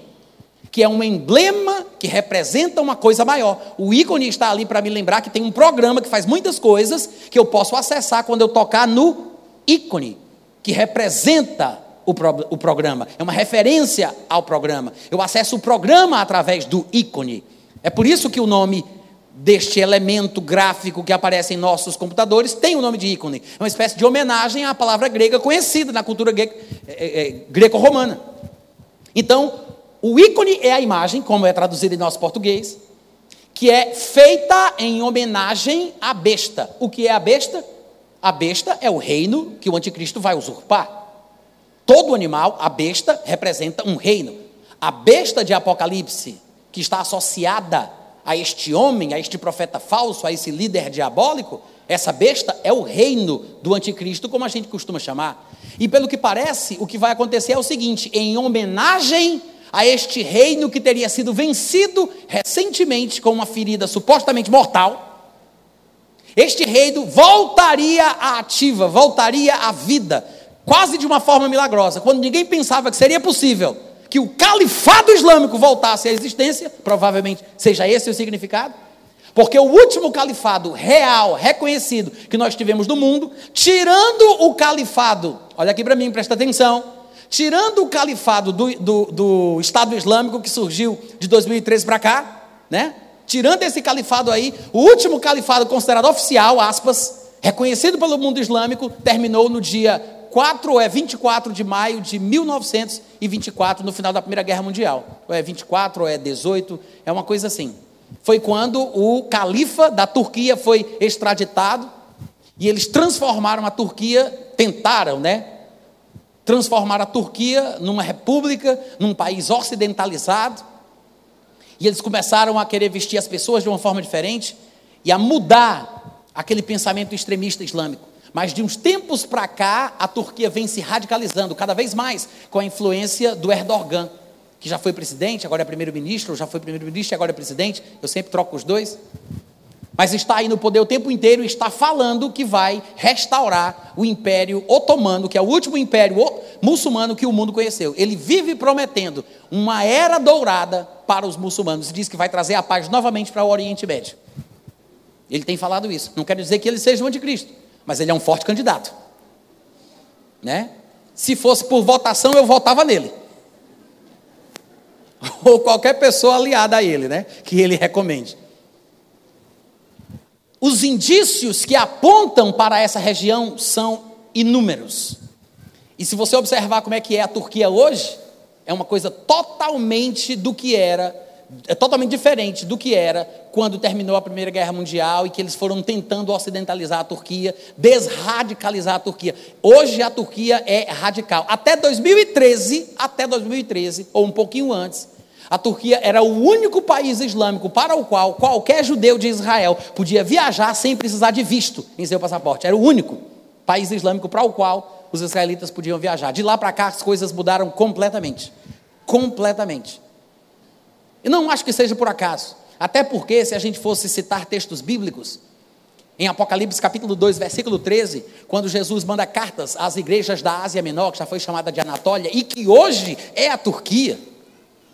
que é um emblema que representa uma coisa maior. O ícone está ali para me lembrar que tem um programa que faz muitas coisas que eu posso acessar quando eu tocar no ícone, que representa o, pro, o programa. É uma referência ao programa. Eu acesso o programa através do ícone. É por isso que o nome deste elemento gráfico que aparece em nossos computadores tem o nome de ícone. É uma espécie de homenagem à palavra grega conhecida na cultura é, é, greco-romana. Então, o ícone é a imagem, como é traduzido em nosso português, que é feita em homenagem à besta. O que é a besta? A besta é o reino que o anticristo vai usurpar. Todo animal, a besta, representa um reino. A besta de Apocalipse, que está associada a este homem, a este profeta falso, a esse líder diabólico, essa besta é o reino do anticristo, como a gente costuma chamar. E pelo que parece, o que vai acontecer é o seguinte: em homenagem a este reino que teria sido vencido recentemente com uma ferida supostamente mortal, este reino voltaria à ativa, voltaria à vida, quase de uma forma milagrosa, quando ninguém pensava que seria possível que o califado islâmico voltasse à existência, provavelmente seja esse o significado, porque o último califado real, reconhecido, que nós tivemos no mundo, tirando o califado, olha aqui para mim, presta atenção, tirando o califado do, do, do Estado Islâmico que surgiu de 2013 para cá, né? Tirando esse califado aí, o último califado considerado oficial, aspas, reconhecido pelo mundo islâmico, terminou no dia 4 ou é 24 de maio de 1924, no final da Primeira Guerra Mundial. Ou é 24 ou é 18, é uma coisa assim. Foi quando o califa da Turquia foi extraditado e eles transformaram a Turquia, tentaram, né? Transformar a Turquia numa república, num país ocidentalizado. E eles começaram a querer vestir as pessoas de uma forma diferente e a mudar aquele pensamento extremista islâmico. Mas de uns tempos para cá, a Turquia vem se radicalizando cada vez mais com a influência do Erdogan, que já foi presidente, agora é primeiro-ministro, já foi primeiro-ministro e agora é presidente. Eu sempre troco os dois. Mas está aí no poder o tempo inteiro e está falando que vai restaurar o Império Otomano, que é o último império muçulmano que o mundo conheceu. Ele vive prometendo uma era dourada para os muçulmanos. Diz que vai trazer a paz novamente para o Oriente Médio. Ele tem falado isso. Não quer dizer que ele seja o anticristo mas ele é um forte candidato. Né? Se fosse por votação, eu votava nele. Ou qualquer pessoa aliada a ele, né? Que ele recomende. Os indícios que apontam para essa região são inúmeros. E se você observar como é que é a Turquia hoje, é uma coisa totalmente do que era, é totalmente diferente do que era quando terminou a Primeira Guerra Mundial e que eles foram tentando ocidentalizar a Turquia, desradicalizar a Turquia. Hoje a Turquia é radical. Até 2013, até 2013, ou um pouquinho antes, a Turquia era o único país islâmico para o qual qualquer judeu de Israel podia viajar sem precisar de visto em seu passaporte. Era o único país islâmico para o qual os israelitas podiam viajar. De lá para cá as coisas mudaram completamente. Completamente. E não acho que seja por acaso. Até porque, se a gente fosse citar textos bíblicos, em Apocalipse capítulo 2, versículo 13, quando Jesus manda cartas às igrejas da Ásia Menor, que já foi chamada de Anatólia, e que hoje é a Turquia,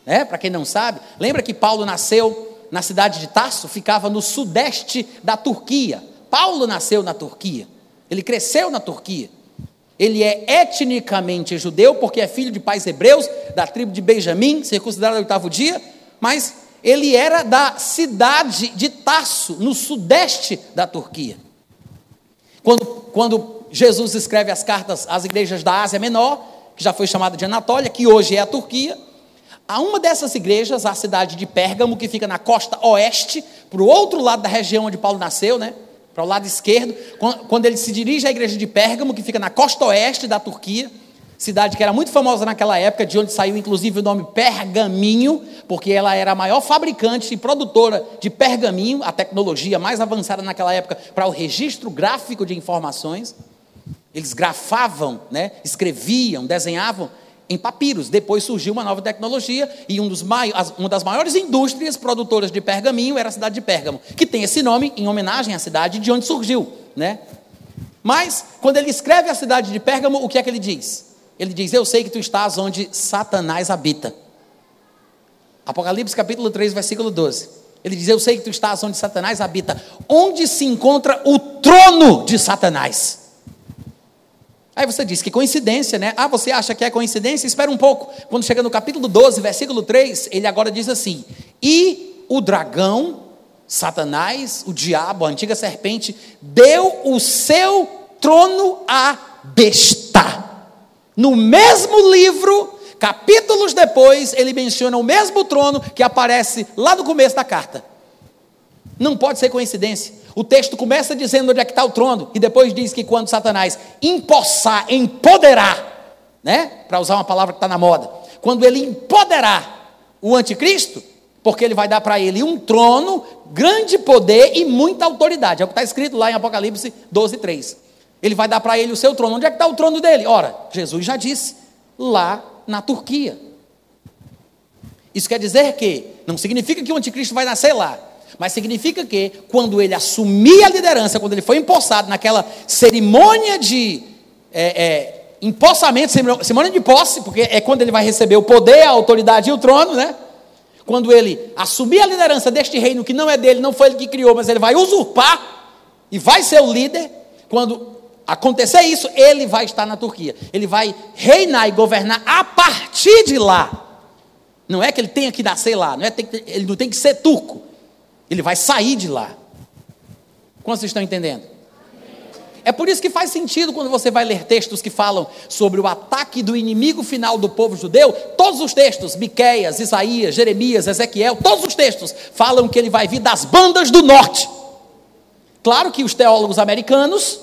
né? Para quem não sabe, lembra que Paulo nasceu na cidade de Tarso, ficava no sudeste da Turquia. Paulo nasceu na Turquia. Ele cresceu na Turquia. Ele é etnicamente judeu, porque é filho de pais hebreus, da tribo de Benjamim, circuncidado no oitavo dia, mas ele era da cidade de Tarso, no sudeste da Turquia. Quando, quando Jesus escreve as cartas às igrejas da Ásia Menor, que já foi chamada de Anatólia, que hoje é a Turquia, a uma dessas igrejas, a cidade de Pérgamo, que fica na costa oeste, para o outro lado da região onde Paulo nasceu, né? Para o lado esquerdo, quando ele se dirige à igreja de Pérgamo, que fica na costa oeste da Turquia, cidade que era muito famosa naquela época, de onde saiu inclusive o nome Pergaminho, porque ela era a maior fabricante e produtora de pergaminho, a tecnologia mais avançada naquela época para o registro gráfico de informações. Eles grafavam, né, escreviam, desenhavam em papiros. Depois surgiu uma nova tecnologia e um uma das maiores indústrias produtoras de pergaminho era a cidade de Pérgamo, que tem esse nome em homenagem à cidade de onde surgiu. Né? Mas, quando ele escreve a cidade de Pérgamo, o que é que ele diz? Ele diz: Eu sei que tu estás onde Satanás habita. Apocalipse capítulo 3, versículo 12. Ele diz: Eu sei que tu estás onde Satanás habita, onde se encontra o trono de Satanás. Aí você diz que coincidência, né? Ah, você acha que é coincidência? Espera um pouco. Quando chega no capítulo 12, versículo 3, ele agora diz assim: E o dragão, Satanás, o diabo, a antiga serpente, deu o seu trono à besta. No mesmo livro, capítulos depois, ele menciona o mesmo trono que aparece lá no começo da carta. Não pode ser coincidência. O texto começa dizendo onde é que está o trono, e depois diz que quando Satanás empossar, empoderar, né? Para usar uma palavra que está na moda, quando ele empoderar o anticristo, porque ele vai dar para ele um trono, grande poder e muita autoridade. É o que está escrito lá em Apocalipse 12, 3. Ele vai dar para ele o seu trono. Onde é que está o trono dele? Ora, Jesus já disse, lá na Turquia. Isso quer dizer que não significa que o anticristo vai nascer lá. Mas significa que, quando ele assumir a liderança, quando ele foi empossado naquela cerimônia de é, é, empossamento, cerimônia de posse, porque é quando ele vai receber o poder, a autoridade e o trono, né? Quando ele assumir a liderança deste reino que não é dele, não foi ele que criou, mas ele vai usurpar e vai ser o líder. Quando acontecer isso, ele vai estar na Turquia. Ele vai reinar e governar a partir de lá. Não é que ele tenha que nascer lá, não é, ele não tem que ser turco. Ele vai sair de lá. Vocês estão entendendo? É por isso que faz sentido quando você vai ler textos que falam sobre o ataque do inimigo final do povo judeu. Todos os textos, Miqueias, Isaías, Jeremias, Ezequiel, todos os textos falam que ele vai vir das bandas do norte. Claro que os teólogos americanos,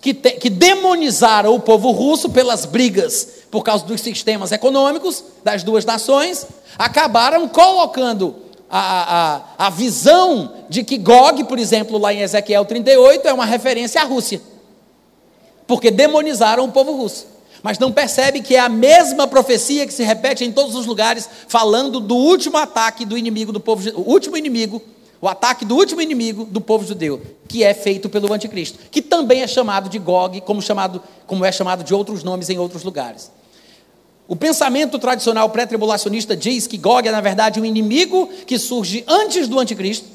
que, te, que demonizaram o povo russo pelas brigas por causa dos sistemas econômicos das duas nações, acabaram colocando a, a, a visão de que Gog, por exemplo, lá em Ezequiel 38, é uma referência à Rússia. Porque demonizaram o povo russo. Mas não percebe que é a mesma profecia que se repete em todos os lugares, falando do último ataque do inimigo do povo, o último inimigo, o ataque do último inimigo do povo judeu, que é feito pelo anticristo, que também é chamado de Gog, como, chamado, como é chamado de outros nomes em outros lugares. O pensamento tradicional pré-tribulacionista diz que Gog é, na verdade, um inimigo que surge antes do anticristo,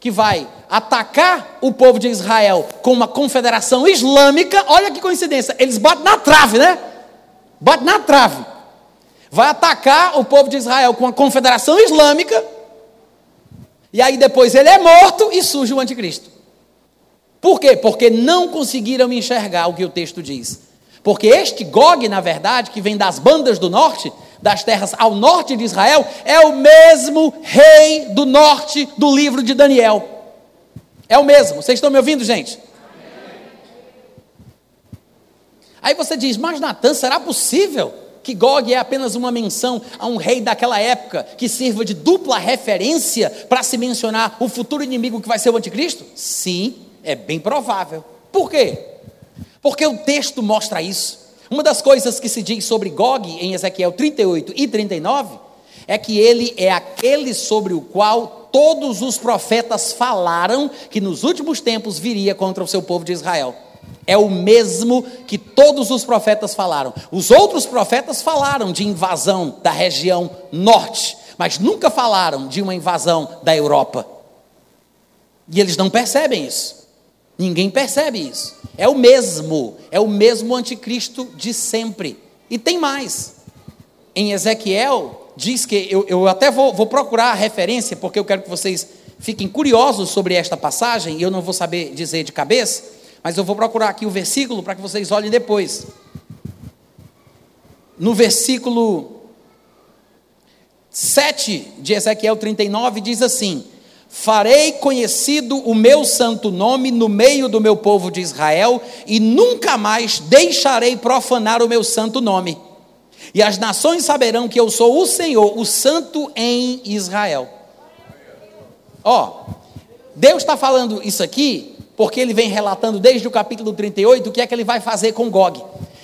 que vai atacar o povo de Israel com uma confederação islâmica. Olha que coincidência, eles batem na trave, né? Batem na trave. Vai atacar o povo de Israel com uma confederação islâmica. E aí depois ele é morto e surge o anticristo. Por quê? Porque não conseguiram enxergar o que o texto diz. Porque este Gog, na verdade, que vem das bandas do norte, das terras ao norte de Israel, é o mesmo rei do norte do livro de Daniel. É o mesmo. Vocês estão me ouvindo, gente? Aí você diz, mas Natan, será possível que Gog é apenas uma menção a um rei daquela época que sirva de dupla referência para se mencionar o futuro inimigo que vai ser o anticristo? Sim, é bem provável. Por quê? Porque o texto mostra isso. Uma das coisas que se diz sobre Gog em Ezequiel 38 e 39 é que ele é aquele sobre o qual todos os profetas falaram que nos últimos tempos viria contra o seu povo de Israel. É o mesmo que todos os profetas falaram. Os outros profetas falaram de invasão da região norte, mas nunca falaram de uma invasão da Europa. E eles não percebem isso. Ninguém percebe isso. É o mesmo, é o mesmo anticristo de sempre. E tem mais. Em Ezequiel, diz que, eu, eu até vou, vou procurar a referência, porque eu quero que vocês fiquem curiosos sobre esta passagem, e eu não vou saber dizer de cabeça, mas eu vou procurar aqui o versículo para que vocês olhem depois. No versículo 7 de Ezequiel 39 diz assim: Farei conhecido o meu santo nome no meio do meu povo de Israel, e nunca mais deixarei profanar o meu santo nome e as nações saberão que eu sou o Senhor, o Santo em Israel. Ó, Deus está falando isso aqui porque ele vem relatando desde o capítulo 38 o que é que ele vai fazer com Gog.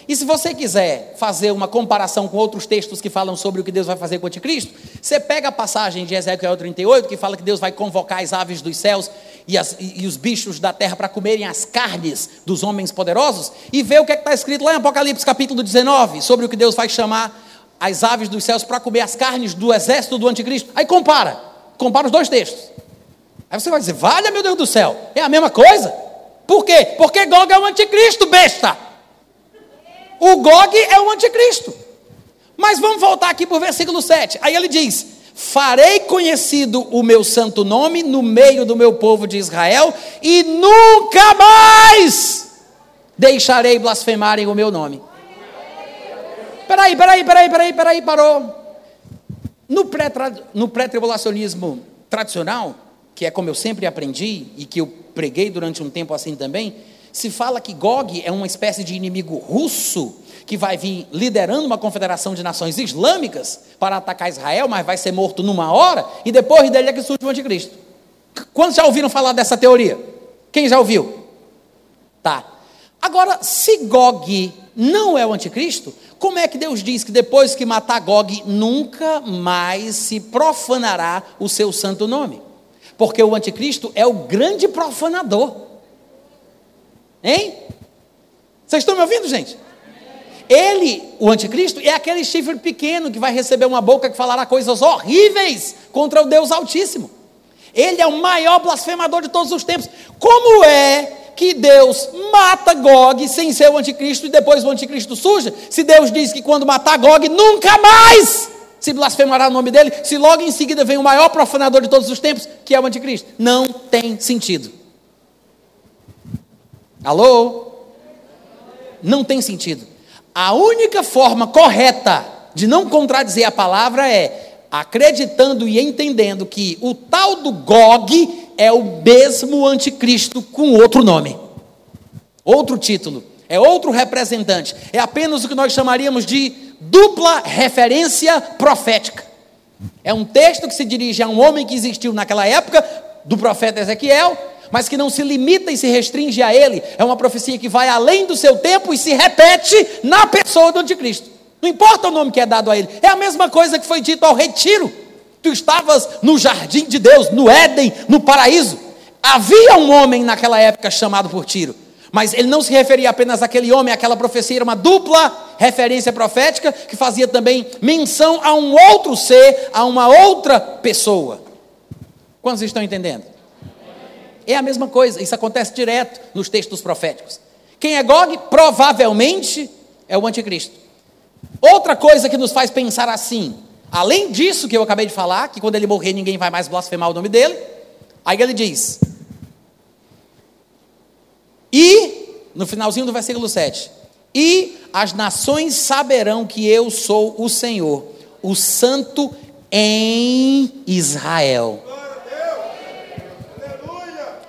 E se você quiser fazer uma comparação com outros textos que falam sobre o que Deus vai fazer com o anticristo, você pega a passagem de Ezequiel 38, que fala que Deus vai convocar as aves dos céus e, as, e os bichos da terra para comerem as carnes dos homens poderosos, e vê o que é está escrito lá em Apocalipse capítulo 19, sobre o que Deus vai chamar as aves dos céus para comer as carnes do exército do anticristo. Aí compara, compara os dois textos. Aí você vai dizer, vale meu Deus do céu, é a mesma coisa? Por quê? Porque Gog é o anticristo, besta. O Gog é o anticristo. Mas vamos voltar aqui para o versículo 7. Aí ele diz: Farei conhecido o meu santo nome no meio do meu povo de Israel, e nunca mais deixarei blasfemarem o meu nome. Peraí, peraí, peraí, peraí, peraí, parou. No pré-tribulacionismo tradicional, que é como eu sempre aprendi e que eu preguei durante um tempo assim também, se fala que Gog é uma espécie de inimigo russo que vai vir liderando uma confederação de nações islâmicas para atacar Israel, mas vai ser morto numa hora, e depois dele é que surge o anticristo. Quantos já ouviram falar dessa teoria? Quem já ouviu? Tá. Agora, se Gog não é o anticristo, como é que Deus diz que depois que matar Gog, nunca mais se profanará o seu santo nome? Porque o anticristo é o grande profanador. Hein? Vocês estão me ouvindo, gente? Ele, o anticristo, é aquele chifre pequeno que vai receber uma boca que falará coisas horríveis contra o Deus Altíssimo. Ele é o maior blasfemador de todos os tempos. Como é que Deus mata Gog sem ser o anticristo e depois o anticristo surge? Se Deus diz que quando matar Gog, nunca mais se blasfemará o nome dele, se logo em seguida vem o maior profanador de todos os tempos, que é o anticristo. Não tem sentido. Alô? Não tem sentido. A única forma correta de não contradizer a palavra é acreditando e entendendo que o tal do Gog é o mesmo anticristo com outro nome, outro título, é outro representante, é apenas o que nós chamaríamos de dupla referência profética. É um texto que se dirige a um homem que existiu naquela época, do profeta Ezequiel, mas que não se limita e se restringe a ele. É uma profecia que vai além do seu tempo e se repete na pessoa do anticristo. Não importa o nome que é dado a ele. É a mesma coisa que foi dito ao retiro. Tu estavas no jardim de Deus, no Éden, no paraíso. Havia um homem naquela época chamado por Tiro. Mas ele não se referia apenas àquele homem, àquela profecia, era uma dupla referência profética que fazia também menção a um outro ser, a uma outra pessoa. Quantos estão entendendo? É a mesma coisa, isso acontece direto nos textos proféticos. Quem é Gog? Provavelmente é o anticristo. Outra coisa que nos faz pensar assim, além disso que eu acabei de falar, que quando ele morrer ninguém vai mais blasfemar o nome dele, aí ele diz: E, no finalzinho do versículo 7, E as nações saberão que eu sou o Senhor, o Santo em Israel.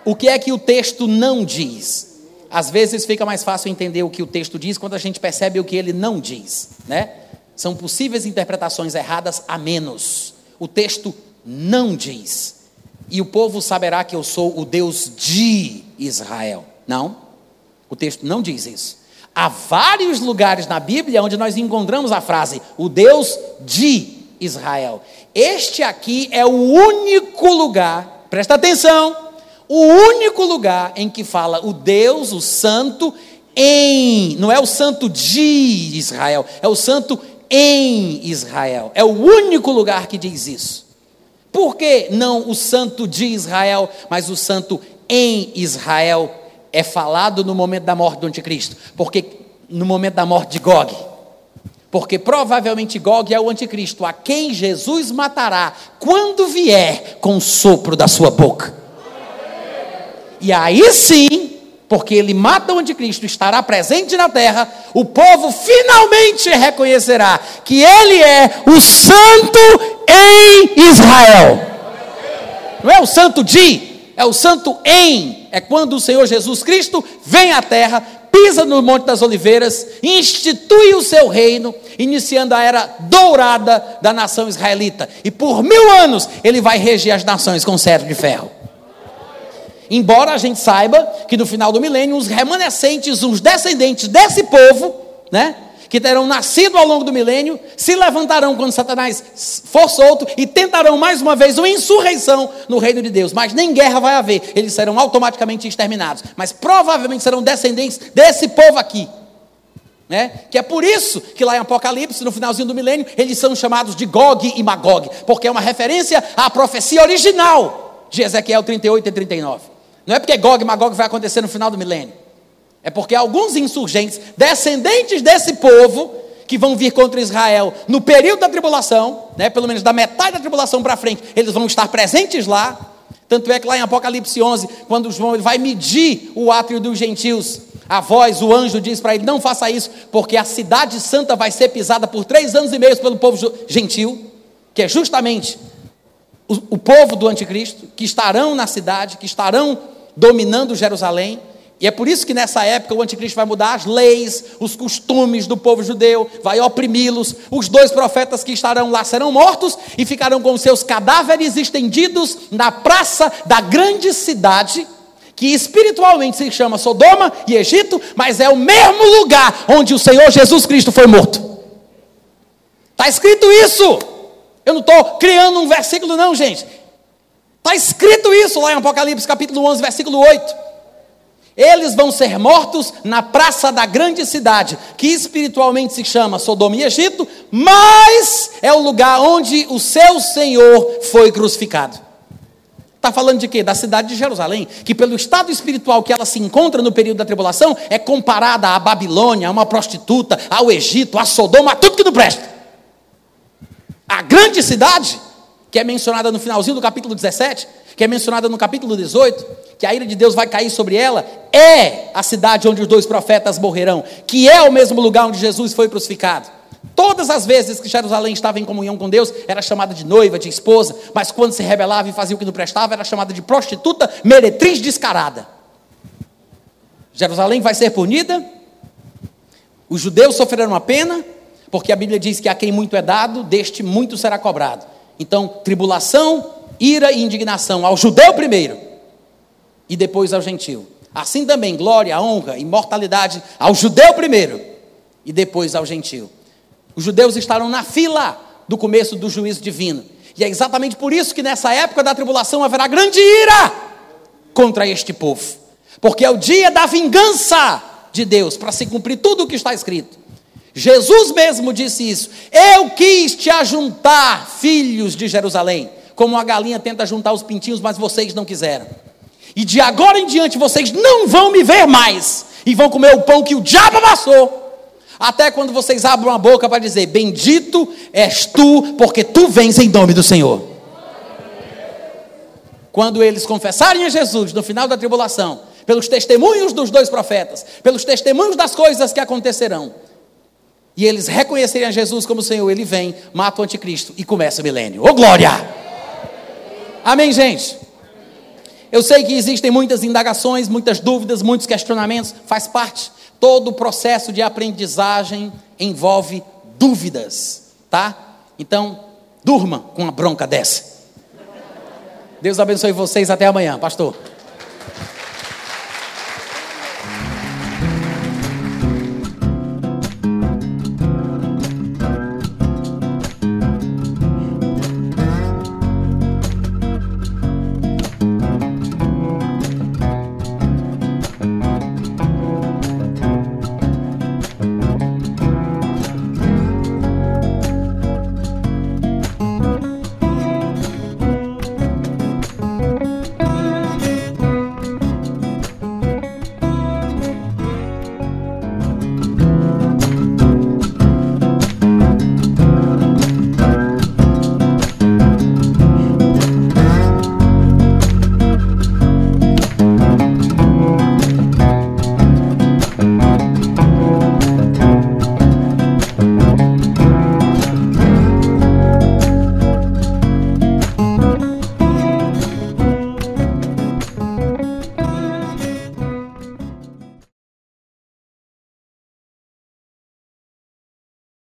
O que é que o texto não diz? Às vezes fica mais fácil entender o que o texto diz quando a gente percebe o que ele não diz, né? São possíveis interpretações erradas a menos. O texto não diz. E o povo saberá que eu sou o Deus de Israel. Não. O texto não diz isso. Há vários lugares na Bíblia onde nós encontramos a frase o Deus de Israel. Este aqui é o único lugar, presta atenção, o único lugar em que fala o Deus, o Santo, em, não é o Santo de Israel, é o Santo em Israel. É o único lugar que diz isso. Por que não o Santo de Israel, mas o Santo em Israel é falado no momento da morte do anticristo? Porque no momento da morte de Gog. Porque provavelmente Gog é o anticristo, a quem Jesus matará quando vier com o sopro da sua boca. E aí sim, porque ele mata o anticristo, estará presente na terra, o povo finalmente reconhecerá que ele é o santo em Israel. Não é o santo de, é o santo em. É quando o Senhor Jesus Cristo vem à terra, pisa no Monte das Oliveiras, institui o seu reino, iniciando a era dourada da nação israelita. E por mil anos ele vai reger as nações com cetro de ferro. Embora a gente saiba que no final do milênio, os remanescentes, os descendentes desse povo, né, que terão nascido ao longo do milênio, se levantarão quando Satanás for solto e tentarão mais uma vez uma insurreição no reino de Deus. Mas nem guerra vai haver, eles serão automaticamente exterminados. Mas provavelmente serão descendentes desse povo aqui. Né? Que é por isso que lá em Apocalipse, no finalzinho do milênio, eles são chamados de Gog e Magog, porque é uma referência à profecia original de Ezequiel 38 e 39. Não é porque Gog e Magog vai acontecer no final do milênio. É porque alguns insurgentes, descendentes desse povo, que vão vir contra Israel no período da tribulação, né, pelo menos da metade da tribulação para frente, eles vão estar presentes lá. Tanto é que lá em Apocalipse 11, quando João vai medir o átrio dos gentios, a voz, o anjo diz para ele: não faça isso, porque a cidade santa vai ser pisada por três anos e meio pelo povo gentil, que é justamente o, o povo do anticristo, que estarão na cidade, que estarão dominando Jerusalém. E é por isso que nessa época o anticristo vai mudar as leis, os costumes do povo judeu, vai oprimi-los. Os dois profetas que estarão lá serão mortos e ficarão com seus cadáveres estendidos na praça da grande cidade, que espiritualmente se chama Sodoma e Egito, mas é o mesmo lugar onde o Senhor Jesus Cristo foi morto. Está escrito isso. Eu não estou criando um versículo, não, gente. Está escrito isso lá em Apocalipse capítulo 11, versículo 8. Eles vão ser mortos na praça da grande cidade, que espiritualmente se chama Sodoma e Egito, mas é o lugar onde o seu Senhor foi crucificado. Está falando de quê? Da cidade de Jerusalém, que pelo estado espiritual que ela se encontra no período da tribulação, é comparada à Babilônia, a uma prostituta, ao Egito, a Sodoma, a tudo que não presta. A grande cidade que é mencionada no finalzinho do capítulo 17, que é mencionada no capítulo 18, que a ira de Deus vai cair sobre ela, é a cidade onde os dois profetas morrerão, que é o mesmo lugar onde Jesus foi crucificado. Todas as vezes que Jerusalém estava em comunhão com Deus, era chamada de noiva, de esposa, mas quando se rebelava e fazia o que não prestava, era chamada de prostituta, meretriz descarada. Jerusalém vai ser punida, os judeus sofrerão uma pena, porque a Bíblia diz que a quem muito é dado, deste muito será cobrado. Então, tribulação, ira e indignação ao judeu primeiro e depois ao gentio. Assim também, glória, honra, imortalidade ao judeu primeiro e depois ao gentio. Os judeus estarão na fila do começo do juízo divino. E é exatamente por isso que nessa época da tribulação haverá grande ira contra este povo. Porque é o dia da vingança de Deus para se cumprir tudo o que está escrito. Jesus mesmo disse isso. Eu quis te ajuntar, filhos de Jerusalém, como a galinha tenta juntar os pintinhos, mas vocês não quiseram. E de agora em diante vocês não vão me ver mais, e vão comer o pão que o diabo amassou. Até quando vocês abram a boca para dizer: Bendito és tu, porque tu vens em nome do Senhor. Quando eles confessarem a Jesus no final da tribulação, pelos testemunhos dos dois profetas, pelos testemunhos das coisas que acontecerão. E eles reconhecerem a Jesus como Senhor, ele vem, mata o anticristo e começa o milênio. Ô oh, glória! Amém, gente? Eu sei que existem muitas indagações, muitas dúvidas, muitos questionamentos, faz parte. Todo o processo de aprendizagem envolve dúvidas, tá? Então, durma com uma bronca dessa. Deus abençoe vocês. Até amanhã, pastor.